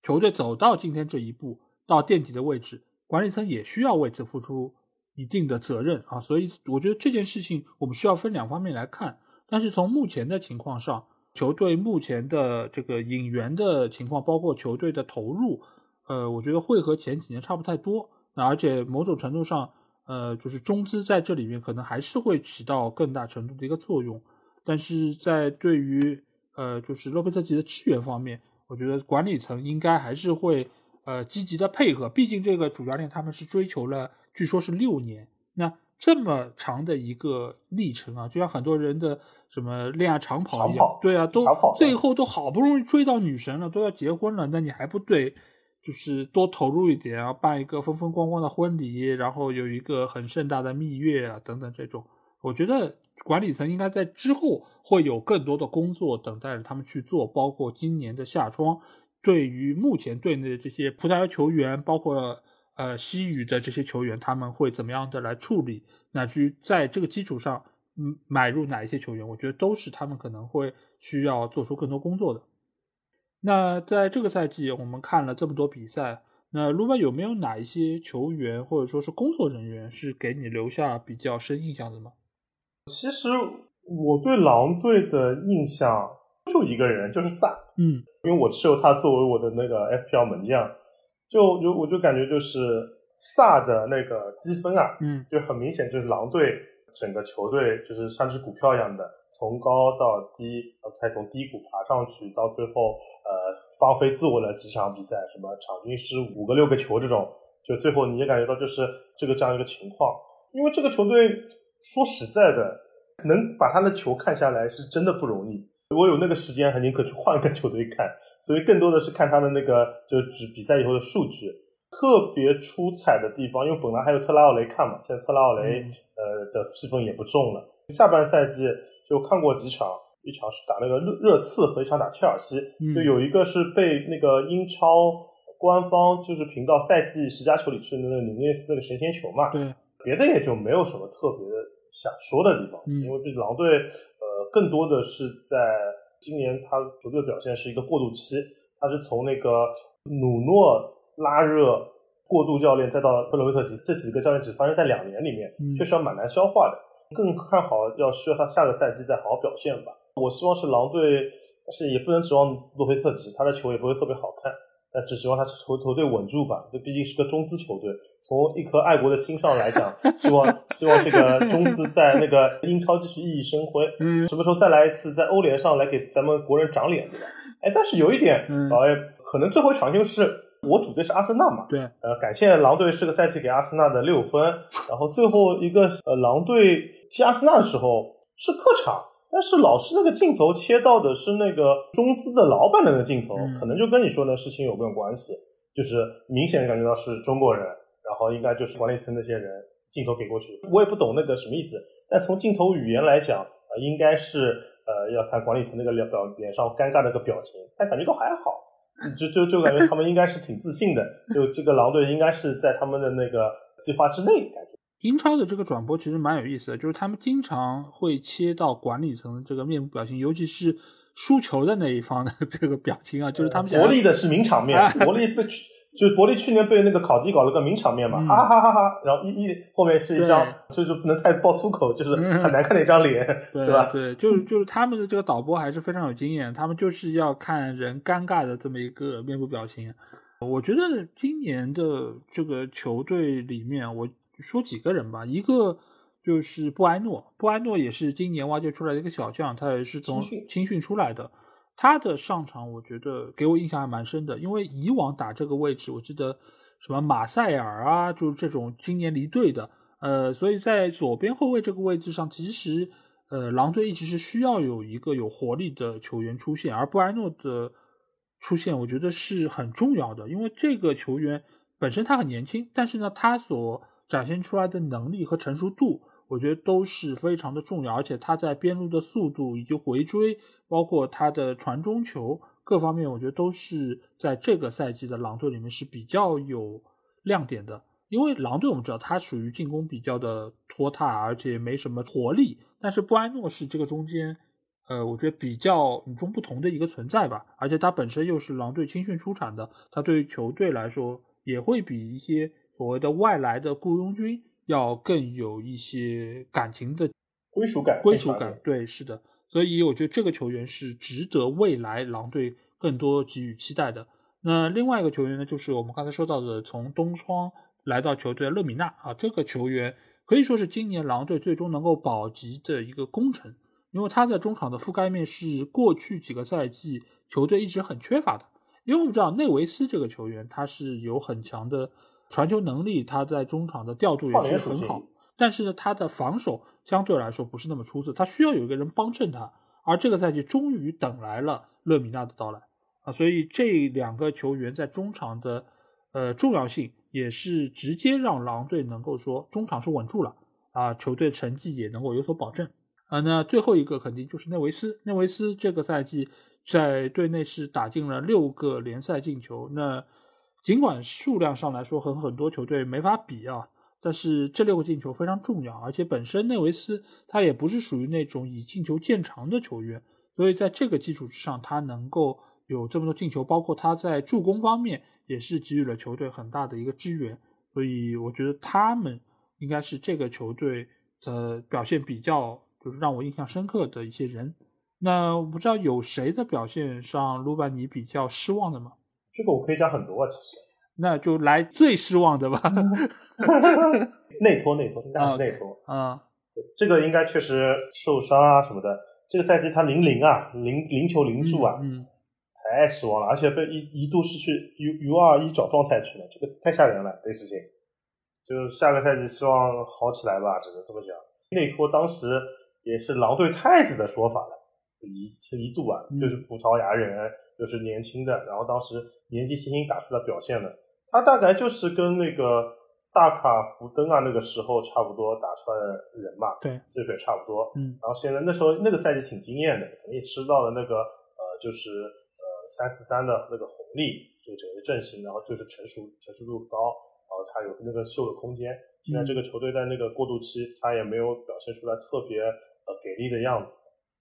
球队走到今天这一步，到垫底的位置。管理层也需要为此付出一定的责任啊，所以我觉得这件事情我们需要分两方面来看。但是从目前的情况上，球队目前的这个引援的情况，包括球队的投入，呃，我觉得会和前几年差不太多。那而且某种程度上，呃，就是中资在这里面可能还是会起到更大程度的一个作用。但是在对于呃，就是洛佩特吉的支援方面，我觉得管理层应该还是会。呃，积极的配合，毕竟这个主教练他们是追求了，据说是六年，那这么长的一个历程啊，就像很多人的什么恋爱长跑一样，对啊，都最后都好不容易追到女神了，都要结婚了，那你还不对，就是多投入一点啊，办一个风风光光的婚礼，然后有一个很盛大的蜜月啊，等等这种，我觉得管理层应该在之后会有更多的工作等待着他们去做，包括今年的夏窗。对于目前队内的这些葡萄牙球员，包括呃西语的这些球员，他们会怎么样的来处理？那去在这个基础上，嗯，买入哪一些球员？我觉得都是他们可能会需要做出更多工作的。那在这个赛季，我们看了这么多比赛，那卢巴有没有哪一些球员或者说是工作人员是给你留下比较深印象的吗？其实我对狼队的印象就一个人，就是萨，嗯。因为我持有他作为我的那个 FPL 门将，就就我就感觉就是萨的那个积分啊，嗯，就很明显就是狼队整个球队就是像只股票一样的，从高到低，才从低谷爬上去，到最后呃放飞自我的几场比赛，什么场均失五个六个球这种，就最后你也感觉到就是这个这样一个情况。因为这个球队说实在的，能把他的球看下来是真的不容易。我有那个时间，还宁可去换个球队看，所以更多的是看他的那个就只比赛以后的数据。特别出彩的地方，因为本来还有特拉奥雷看嘛，现在特拉奥雷呃的戏份也不重了。下半赛季就看过几场，一场是打那个热热刺和一场打切尔西，就有一个是被那个英超官方就是评到赛季十佳球里去的那个努涅斯那个神仙球嘛。对，别的也就没有什么特别的想说的地方，因为这狼队呃更多的是在今年他球队表现是一个过渡期，他是从那个努诺。拉热过渡教练，再到布伦维特吉，这几个教练只发生在两年里面，确实要蛮难消化的。更看好要需要他下个赛季再好好表现吧。我希望是狼队，但是也不能指望洛佩特吉，他的球也不会特别好看。但只希望他球球队稳住吧，这毕竟是个中资球队。从一颗爱国的心上来讲，希望希望这个中资在那个英超继续熠熠生辉。嗯，什么时候再来一次在欧联上来给咱们国人长脸，对吧？哎，但是有一点，老爷可能最后一场就是。我主队是阿森纳嘛？对，呃，感谢狼队这个赛季给阿森纳的六分。然后最后一个，呃，狼队踢阿森纳的时候是客场，但是老师那个镜头切到的是那个中资的老板的那个镜头，可能就跟你说的事情有没有关系？就是明显感觉到是中国人，然后应该就是管理层那些人镜头给过去。我也不懂那个什么意思，但从镜头语言来讲，呃，应该是呃要看管理层那个脸表脸上尴尬的个表情，但感觉都还好。就就就感觉他们应该是挺自信的，就这个狼队应该是在他们的那个计划之内。感觉英超的这个转播其实蛮有意思的，就是他们经常会切到管理层这个面部表情，尤其是输球的那一方的 这个表情啊，就是他们伯利的是名场面，伯利被。就是伯利去年被那个考迪搞了个名场面嘛，哈哈哈哈！然后一一后面是一张，就是不能太爆粗口，就是很难看的一张脸，对吧？对，就是就是他们的这个导播还是非常有经验，他们就是要看人尴尬的这么一个面部表情。我觉得今年的这个球队里面，我说几个人吧，一个就是布埃诺，布埃诺也是今年挖掘出来的一个小将，他也是从青训出来的。他的上场，我觉得给我印象还蛮深的，因为以往打这个位置，我记得什么马塞尔啊，就是这种今年离队的，呃，所以在左边后卫这个位置上，其实呃，狼队一直是需要有一个有活力的球员出现，而布埃诺的出现，我觉得是很重要的，因为这个球员本身他很年轻，但是呢，他所展现出来的能力和成熟度。我觉得都是非常的重要，而且他在边路的速度以及回追，包括他的传中球各方面，我觉得都是在这个赛季的狼队里面是比较有亮点的。因为狼队我们知道他属于进攻比较的拖沓，而且没什么活力，但是布埃诺是这个中间，呃，我觉得比较与众不同的一个存在吧。而且他本身又是狼队青训出产的，他对于球队来说也会比一些所谓的外来的雇佣军。要更有一些感情的归属感，归属感，对，是的，所以我觉得这个球员是值得未来狼队更多给予期待的。那另外一个球员呢，就是我们刚才说到的从东窗来到球队的勒米纳啊，这个球员可以说是今年狼队最终能够保级的一个功臣，因为他在中场的覆盖面是过去几个赛季球队一直很缺乏的。因为我们知道内维斯这个球员他是有很强的。传球能力，他在中场的调度也是很好，但是呢，他的防守相对来说不是那么出色，他需要有一个人帮衬他。而这个赛季终于等来了勒米纳的到来啊，所以这两个球员在中场的呃重要性也是直接让狼队能够说中场是稳住了啊，球队成绩也能够有所保证啊。那最后一个肯定就是内维斯，内维斯这个赛季在队内是打进了六个联赛进球，那。尽管数量上来说和很多球队没法比啊，但是这六个进球非常重要，而且本身内维斯他也不是属于那种以进球见长的球员，所以在这个基础之上，他能够有这么多进球，包括他在助攻方面也是给予了球队很大的一个支援，所以我觉得他们应该是这个球队的表现比较就是让我印象深刻的一些人。那我不知道有谁的表现上卢班尼比较失望的吗？这个我可以讲很多啊，其实，那就来最失望的吧。内托内托，应该是内托啊。这个应该确实受伤啊什么的。这个赛季他零零啊，零零球零助啊，嗯，太失望了。而且被一一度失去 U U 二一找状态去了，这个太吓人了。这事情，就下个赛季希望好起来吧，只能这么讲。内托当时也是狼队太子的说法了，一一度啊，就是葡萄牙人。就是年轻的，然后当时年纪轻轻打出来表现的，他大概就是跟那个萨卡、福登啊那个时候差不多打出来的人嘛，对，岁数也差不多。嗯，然后现在那时候那个赛季挺惊艳的，肯定吃到了那个呃，就是呃三四三的那个红利，这个整个阵型，然后就是成熟成熟度高，然后他有那个秀的空间。现在这个球队在那个过渡期，他也没有表现出来特别呃给力的样子。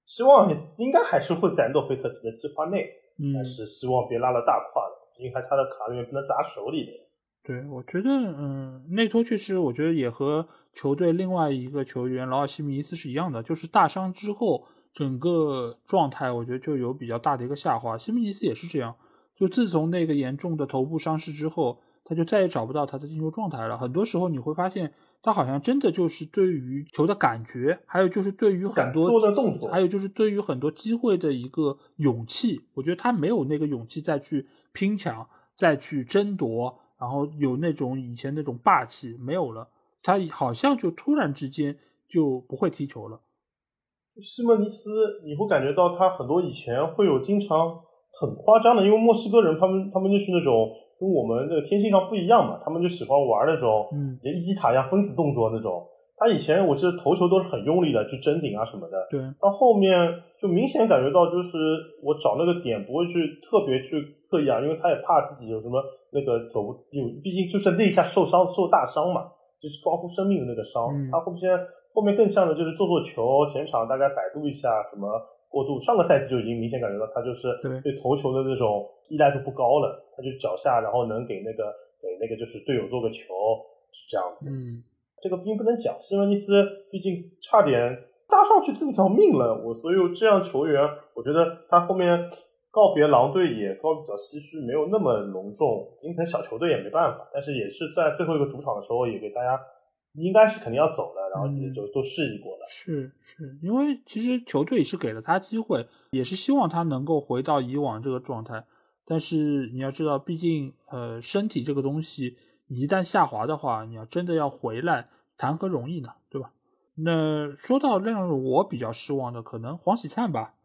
希望应该还是会在诺贝特奇的计划内，但是希望别拉了大胯了，因为他的卡里面不能砸手里的。对，我觉得，嗯，内托确实，我觉得也和球队另外一个球员劳尔西米尼斯是一样的，就是大伤之后，整个状态我觉得就有比较大的一个下滑。西米尼斯也是这样，就自从那个严重的头部伤势之后，他就再也找不到他的进球状态了。很多时候你会发现。他好像真的就是对于球的感觉，还有就是对于很多做的动作，还有就是对于很多机会的一个勇气。我觉得他没有那个勇气再去拼抢、再去争夺，然后有那种以前那种霸气没有了。他好像就突然之间就不会踢球了。西莫尼斯，你会感觉到他很多以前会有经常很夸张的，因为墨西哥人他们他们就是那种。跟我们那个天性上不一样嘛，他们就喜欢玩那种，嗯，伊基塔一样分子动作那种。他以前我记得投球都是很用力的，去争顶啊什么的。对。到后面就明显感觉到，就是我找那个点不会去特别去刻意啊，因为他也怕自己有什么那个走不，有毕竟就是那一下受伤受大伤嘛，就是关乎生命的那个伤。他后面后面更像的就是做做球，前场大概摆渡一下什么。过度，上个赛季就已经明显感觉到他就是对头球的那种依赖度不高了，他就脚下，然后能给那个给那个就是队友做个球是这样子。嗯，这个并不能讲，西门尼斯毕竟差点搭上去自己条命了。我所以这样球员，我觉得他后面告别狼队也告比较唏嘘，没有那么隆重。因为小球队也没办法，但是也是在最后一个主场的时候也给大家。应该是肯定要走的，然后也就都示意过了。是是，因为其实球队也是给了他机会，也是希望他能够回到以往这个状态。但是你要知道，毕竟呃，身体这个东西一旦下滑的话，你要真的要回来，谈何容易呢？对吧？那说到让我比较失望的，可能黄喜灿吧，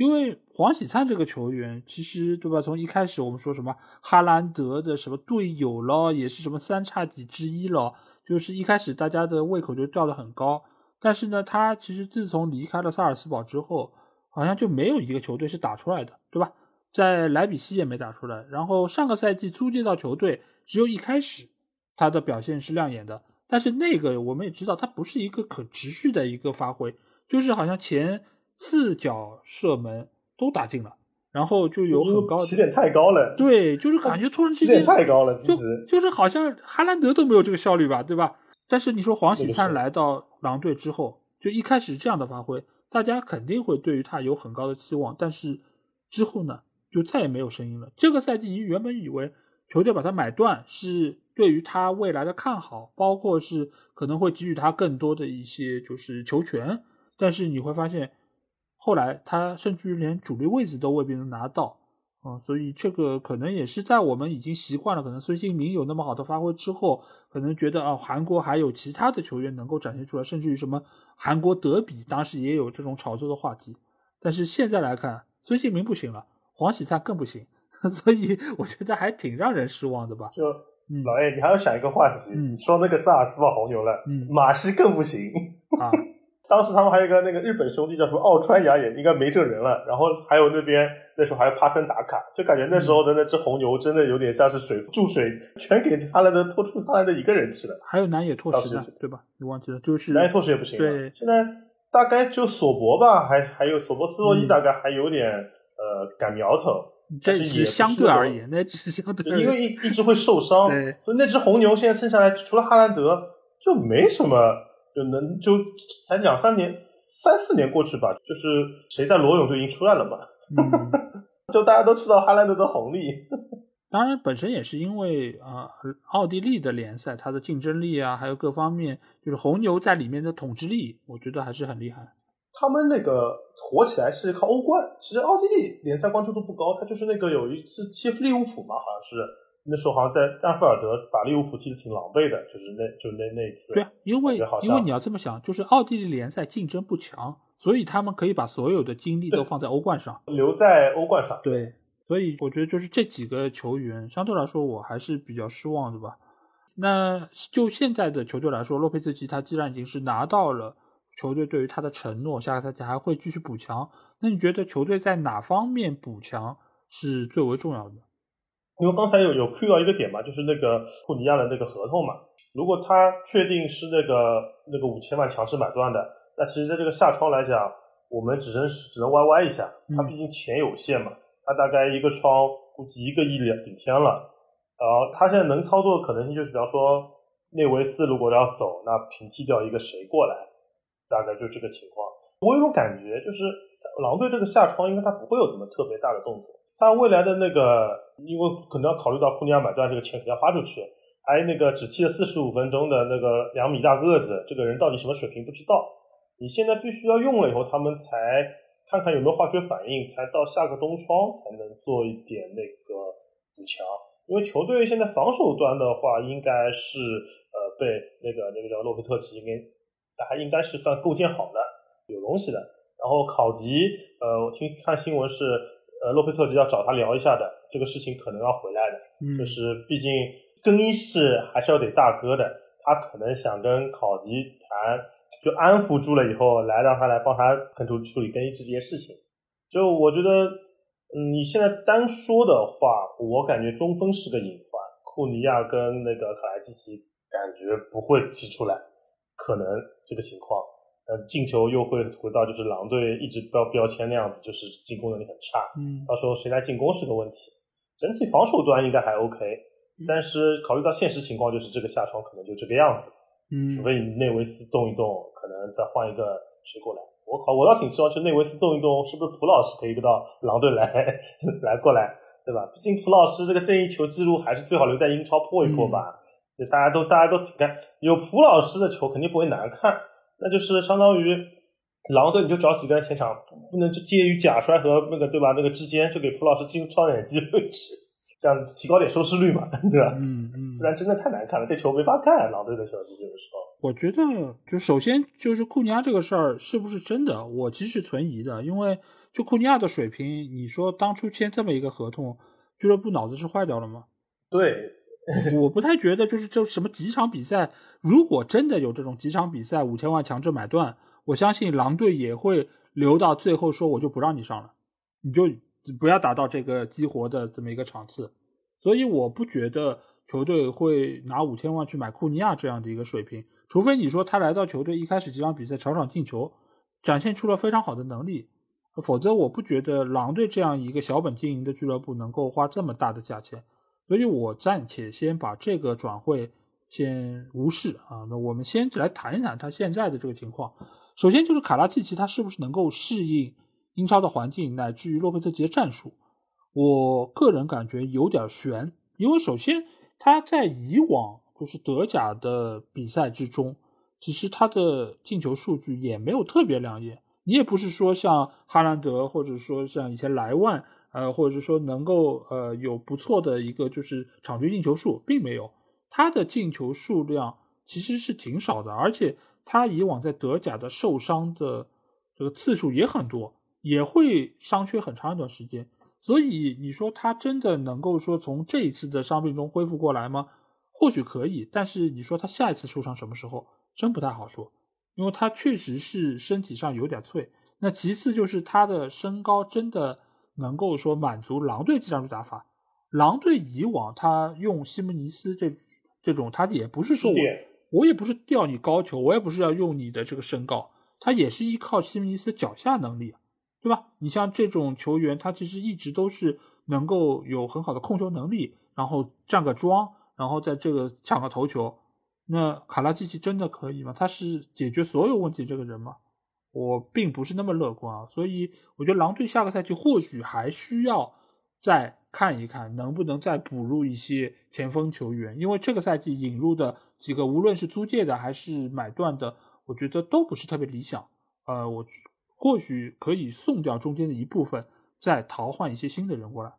因为黄喜灿这个球员，其实对吧？从一开始我们说什么哈兰德的什么队友了，也是什么三叉戟之一了。就是一开始大家的胃口就吊得很高，但是呢，他其实自从离开了萨尔斯堡之后，好像就没有一个球队是打出来的，对吧？在莱比锡也没打出来，然后上个赛季租借到球队，只有一开始他的表现是亮眼的，但是那个我们也知道，他不是一个可持续的一个发挥，就是好像前四脚射门都打进了。然后就有很高起点太高了，对，就是感觉突然之间起点太高了，其实就是好像哈兰德都没有这个效率吧，对吧？但是你说黄喜灿来到狼队之后，就一开始这样的发挥，大家肯定会对于他有很高的期望，但是之后呢，就再也没有声音了。这个赛季你原本以为球队把他买断是对于他未来的看好，包括是可能会给予他更多的一些就是球权，但是你会发现。后来他甚至于连主力位置都未必能拿到，啊，所以这个可能也是在我们已经习惯了，可能孙兴民有那么好的发挥之后，可能觉得啊，韩国还有其他的球员能够展现出来，甚至于什么韩国德比，当时也有这种炒作的话题。但是现在来看，孙兴民不行了，黄喜灿更不行，所以我觉得还挺让人失望的吧。就老 A，你还要想一个话题，嗯说那个萨尔斯堡红牛了，嗯马西更不行啊。当时他们还有一个那个日本兄弟叫什么奥川雅也，应该没这人了。然后还有那边那时候还有帕森打卡，就感觉那时候的那只红牛真的有点像是水注水，全给哈兰德拖出哈兰德一个人吃了。还有南野拓实的，对吧？你忘记了？就是南野拓实也不行。对，现在大概就索博吧，还还有索博斯洛伊，大概还有点呃赶苗头。这是相对而言，那只是相对，因为一一直会受伤，所以那只红牛现在剩下来除了哈兰德就没什么。就能就才两三年、三四年过去吧，就是谁在裸泳就已经出来了嘛，就大家都知道哈兰德的红利。当然，本身也是因为啊，奥地利的联赛它的竞争力啊，还有各方面，就是红牛在里面的统治力，我觉得还是很厉害。他们那个火起来是靠欧冠，其实奥地利联赛关注度不高，他就是那个有一次踢利物浦嘛，好像是。那时候好像在安菲尔德把利物浦踢得挺狼狈的，就是那就那那一次。对啊，因为因为你要这么想，就是奥地利联赛竞争不强，所以他们可以把所有的精力都放在欧冠上，留在欧冠上。对，所以我觉得就是这几个球员相对来说我还是比较失望的吧。那就现在的球队来说，洛佩兹基他既然已经是拿到了球队对于他的承诺，下个赛季还会继续补强。那你觉得球队在哪方面补强是最为重要的？因为刚才有有 Q 到一个点嘛，就是那个库尼亚的那个合同嘛。如果他确定是那个那个五千万强势买断的，那其实在这个下窗来讲，我们只能只能歪歪一下。他毕竟钱有限嘛，他大概一个窗估计一个亿两顶天了。然后他现在能操作的可能性就是，比方说内维斯如果要走，那平替掉一个谁过来，大概就这个情况。我有种感觉，就是狼队这个下窗应该他不会有什么特别大的动作。他未来的那个，因为可能要考虑到库尼亚买断这个钱肯定要花出去，还那个只踢了四十五分钟的那个两米大个子，这个人到底什么水平不知道。你现在必须要用了以后，他们才看看有没有化学反应，才到下个冬窗才能做一点那个补强。因为球队现在防守端的话，应该是呃被那个那个叫洛佩特奇应该还应该是算构建好的，有东西的。然后考吉，呃，我听看新闻是呃洛佩特吉要找他聊一下的，这个事情可能要回来的。嗯，就是毕竟更衣室还是要得大哥的，他可能想跟考迪谈，就安抚住了以后，来让他来帮他跟处处理更衣室这些事情。就我觉得。嗯，你现在单说的话，我感觉中锋是个隐患，库尼亚跟那个卡莱基奇感觉不会提出来，可能这个情况，呃，进球又会回到就是狼队一直标标签那样子，就是进攻能力很差，嗯，到时候谁来进攻是个问题，整体防守端应该还 OK，但是考虑到现实情况，就是这个下窗可能就这个样子，嗯，除非你内维斯动一动，可能再换一个谁过来。我靠，我倒挺希望去内维斯动一动，是不是普老师可以到狼队来 来过来，对吧？毕竟普老师这个任意球记录还是最好留在英超破一破吧。就大家都大家都挺看，有普老师的球肯定不会难看。那就是相当于狼队你就找几个人前场，不能就介于假摔和那个对吧？那个之间就给蒲老师进超远机会去，这样子提高点收视率嘛，对吧？嗯嗯，不然真的太难看了，这球没法看。狼队的球是这个时候。我觉得，就首先就是库尼亚这个事儿是不是真的，我其实存疑的。因为就库尼亚的水平，你说当初签这么一个合同，俱乐部脑子是坏掉了吗？对，我不太觉得，就是就什么几场比赛，如果真的有这种几场比赛五千万强制买断，我相信狼队也会留到最后说我就不让你上了，你就不要达到这个激活的这么一个场次。所以我不觉得球队会拿五千万去买库尼亚这样的一个水平。除非你说他来到球队一开始几场比赛场场进球，展现出了非常好的能力，否则我不觉得狼队这样一个小本经营的俱乐部能够花这么大的价钱，所以我暂且先把这个转会先无视啊。那我们先来谈一谈他现在的这个情况。首先就是卡拉季奇他是不是能够适应英超的环境，乃至于洛佩特吉的战术？我个人感觉有点悬，因为首先他在以往。就是德甲的比赛之中，其实他的进球数据也没有特别亮眼。你也不是说像哈兰德，或者说像以前莱万，呃，或者是说能够呃有不错的一个就是场均进球数，并没有。他的进球数量其实是挺少的，而且他以往在德甲的受伤的这个次数也很多，也会伤缺很长一段时间。所以你说他真的能够说从这一次的伤病中恢复过来吗？或许可以，但是你说他下一次受伤什么时候，真不太好说，因为他确实是身体上有点脆。那其次就是他的身高真的能够说满足狼队这样的打法。狼队以往他用西蒙尼斯这这种，他也不是说我我也不是吊你高球，我也不是要用你的这个身高，他也是依靠西蒙尼斯脚下能力，对吧？你像这种球员，他其实一直都是能够有很好的控球能力，然后站个桩。然后在这个抢个头球，那卡拉季奇真的可以吗？他是解决所有问题这个人吗？我并不是那么乐观啊，所以我觉得狼队下个赛季或许还需要再看一看，能不能再补入一些前锋球员，因为这个赛季引入的几个，无论是租借的还是买断的，我觉得都不是特别理想。呃，我或许可以送掉中间的一部分，再淘换一些新的人过来。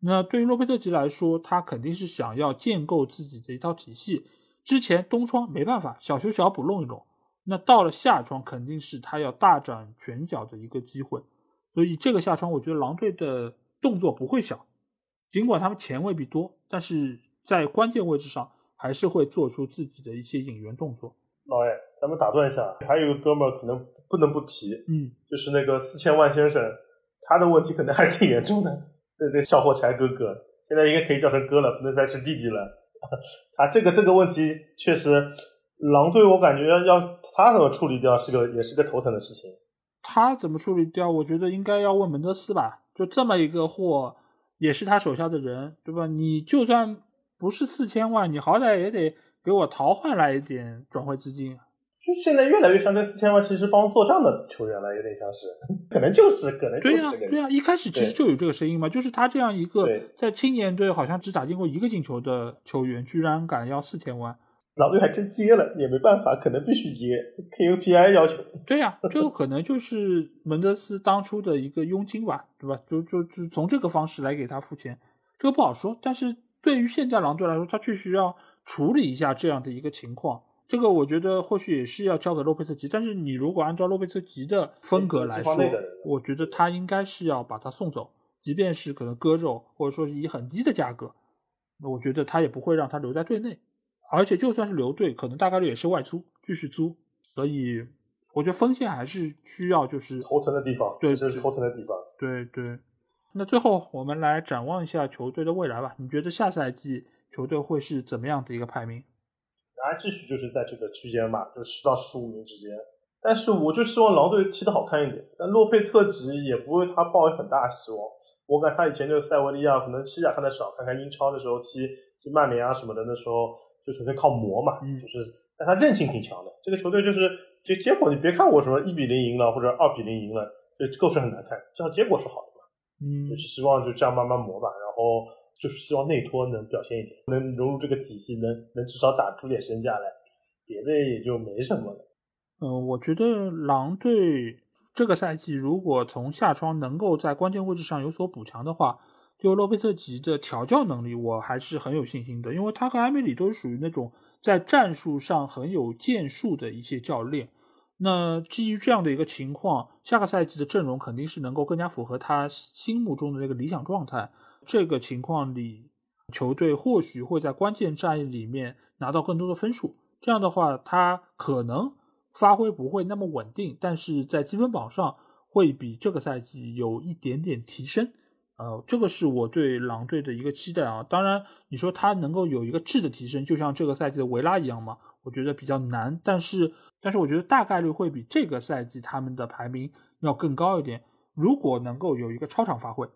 那对于洛佩特吉来说，他肯定是想要建构自己的一套体系。之前东窗没办法，小修小补弄一弄。那到了下窗，肯定是他要大展拳脚的一个机会。所以这个下窗，我觉得狼队的动作不会小尽管他们钱未必多，但是在关键位置上还是会做出自己的一些引援动作。老艾，咱们打断一下，还有一个哥们儿可能不能不提，嗯，就是那个四千万先生，他的问题可能还是挺严重的。对对，小火柴哥哥，现在应该可以叫成哥了，不能再是弟弟了。他这个这个问题确实，狼队我感觉要要他怎么处理掉是个也是个头疼的事情。他怎么处理掉？我觉得应该要问门德斯吧。就这么一个货，也是他手下的人，对吧？你就算不是四千万，你好歹也得。给我淘换来一点转会资金，就现在越来越像这四千万其实帮做账的球员了，有点像是，可能就是可能对呀对呀，一开始其实就有这个声音嘛，就是他这样一个在青年队好像只打进过一个进球的球员，居然敢要四千万，老队还真接了，也没办法，可能必须接，KUPI 要求。对呀，这个可能就是门德斯当初的一个佣金吧，对吧？就就就从这个方式来给他付钱，这个不好说，但是。对于现在狼队来说，他确实要处理一下这样的一个情况。这个我觉得或许也是要交给洛佩特吉。但是你如果按照洛佩特吉的风格来说，我觉得他应该是要把他送走，即便是可能割肉，或者说是以很低的价格，那我觉得他也不会让他留在队内。而且就算是留队，可能大概率也是外租，继续租。所以我觉得锋线还是需要就是头疼的地方，对，这是头疼的地方。对对。那最后我们来展望一下球队的未来吧。你觉得下赛季球队会是怎么样的一个排名？还继续就是在这个区间吧，就十到十五名之间。但是我就希望狼队踢得好看一点。但洛佩特吉也不为他抱有很大希望。我感觉他以前就是塞维利亚可能西甲看的少，看看英超的时候踢踢曼联啊什么的，那时候就纯粹靠磨嘛。嗯。就是，但他韧性挺强的。这个球队就是这结果，你别看我什么一比零赢了或者二比零赢了，这构成很难看，至少结果是好的嘛。嗯，就是希望就这样慢慢磨吧，然后就是希望内托能表现一点，能融入这个体系，能能至少打出点身价来，别的也就没什么了。嗯，我觉得狼队这个赛季如果从下窗能够在关键位置上有所补强的话，就洛佩特吉的调教能力，我还是很有信心的，因为他和埃梅里都是属于那种在战术上很有建树的一些教练。那基于这样的一个情况，下个赛季的阵容肯定是能够更加符合他心目中的那个理想状态。这个情况里，球队或许会在关键战役里面拿到更多的分数。这样的话，他可能发挥不会那么稳定，但是在积分榜上会比这个赛季有一点点提升。呃，这个是我对狼队的一个期待啊。当然，你说他能够有一个质的提升，就像这个赛季的维拉一样吗？我觉得比较难，但是，但是我觉得大概率会比这个赛季他们的排名要更高一点。如果能够有一个超常发挥，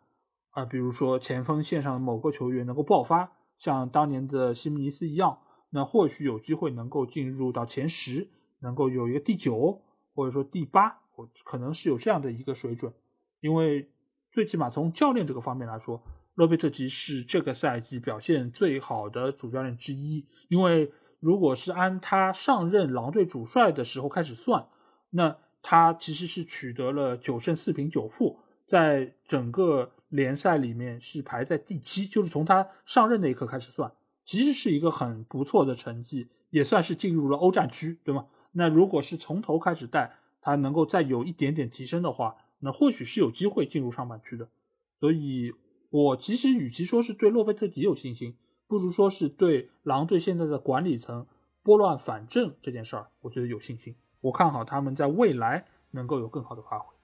啊，比如说前锋线上的某个球员能够爆发，像当年的西姆尼斯一样，那或许有机会能够进入到前十，能够有一个第九或者说第八，我可能是有这样的一个水准。因为最起码从教练这个方面来说，洛贝特吉是这个赛季表现最好的主教练之一，因为。如果是按他上任狼队主帅的时候开始算，那他其实是取得了九胜四平九负，在整个联赛里面是排在第七，就是从他上任那一刻开始算，其实是一个很不错的成绩，也算是进入了欧战区，对吗？那如果是从头开始带，他能够再有一点点提升的话，那或许是有机会进入上半区的。所以，我其实与其说是对洛贝特迪有信心。不如说是对狼队现在的管理层拨乱反正这件事儿，我觉得有信心。我看好他们在未来能够有更好的发挥。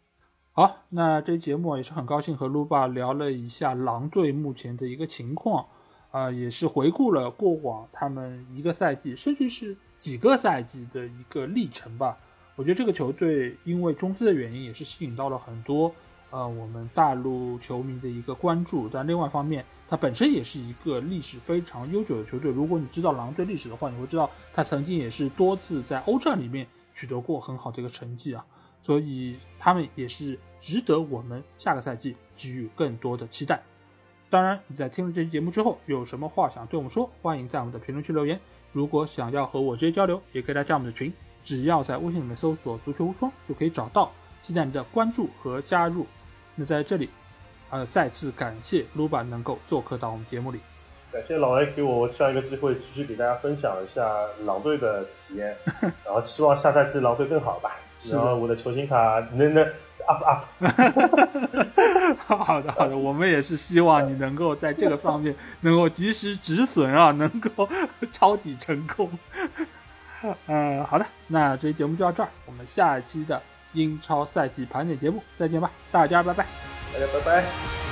好，那这节目也是很高兴和卢巴聊了一下狼队目前的一个情况，啊，也是回顾了过往他们一个赛季，甚至是几个赛季的一个历程吧。我觉得这个球队因为中资的原因，也是吸引到了很多。呃，我们大陆球迷的一个关注，但另外一方面，它本身也是一个历史非常悠久的球队。如果你知道狼队历史的话，你会知道他曾经也是多次在欧战里面取得过很好的一个成绩啊，所以他们也是值得我们下个赛季给予更多的期待。当然，你在听了这期节目之后，有什么话想对我们说，欢迎在我们的评论区留言。如果想要和我直接交流，也可以来加我们的群，只要在微信里面搜索“足球无双”就可以找到，期待你的关注和加入。那在这里，呃，再次感谢卢巴能够做客到我们节目里，感谢老 A 给我这样一个机会，继续给大家分享一下狼队的体验，然后希望下赛季狼队更好吧，然后我的球星卡能能 up up。好的好的，我们也是希望你能够在这个方面能够及时止损啊，能够 抄底成功。嗯，好的，那这期节目就到这儿，我们下一期的英超赛季盘点节目再见吧，大家拜拜，大家拜拜。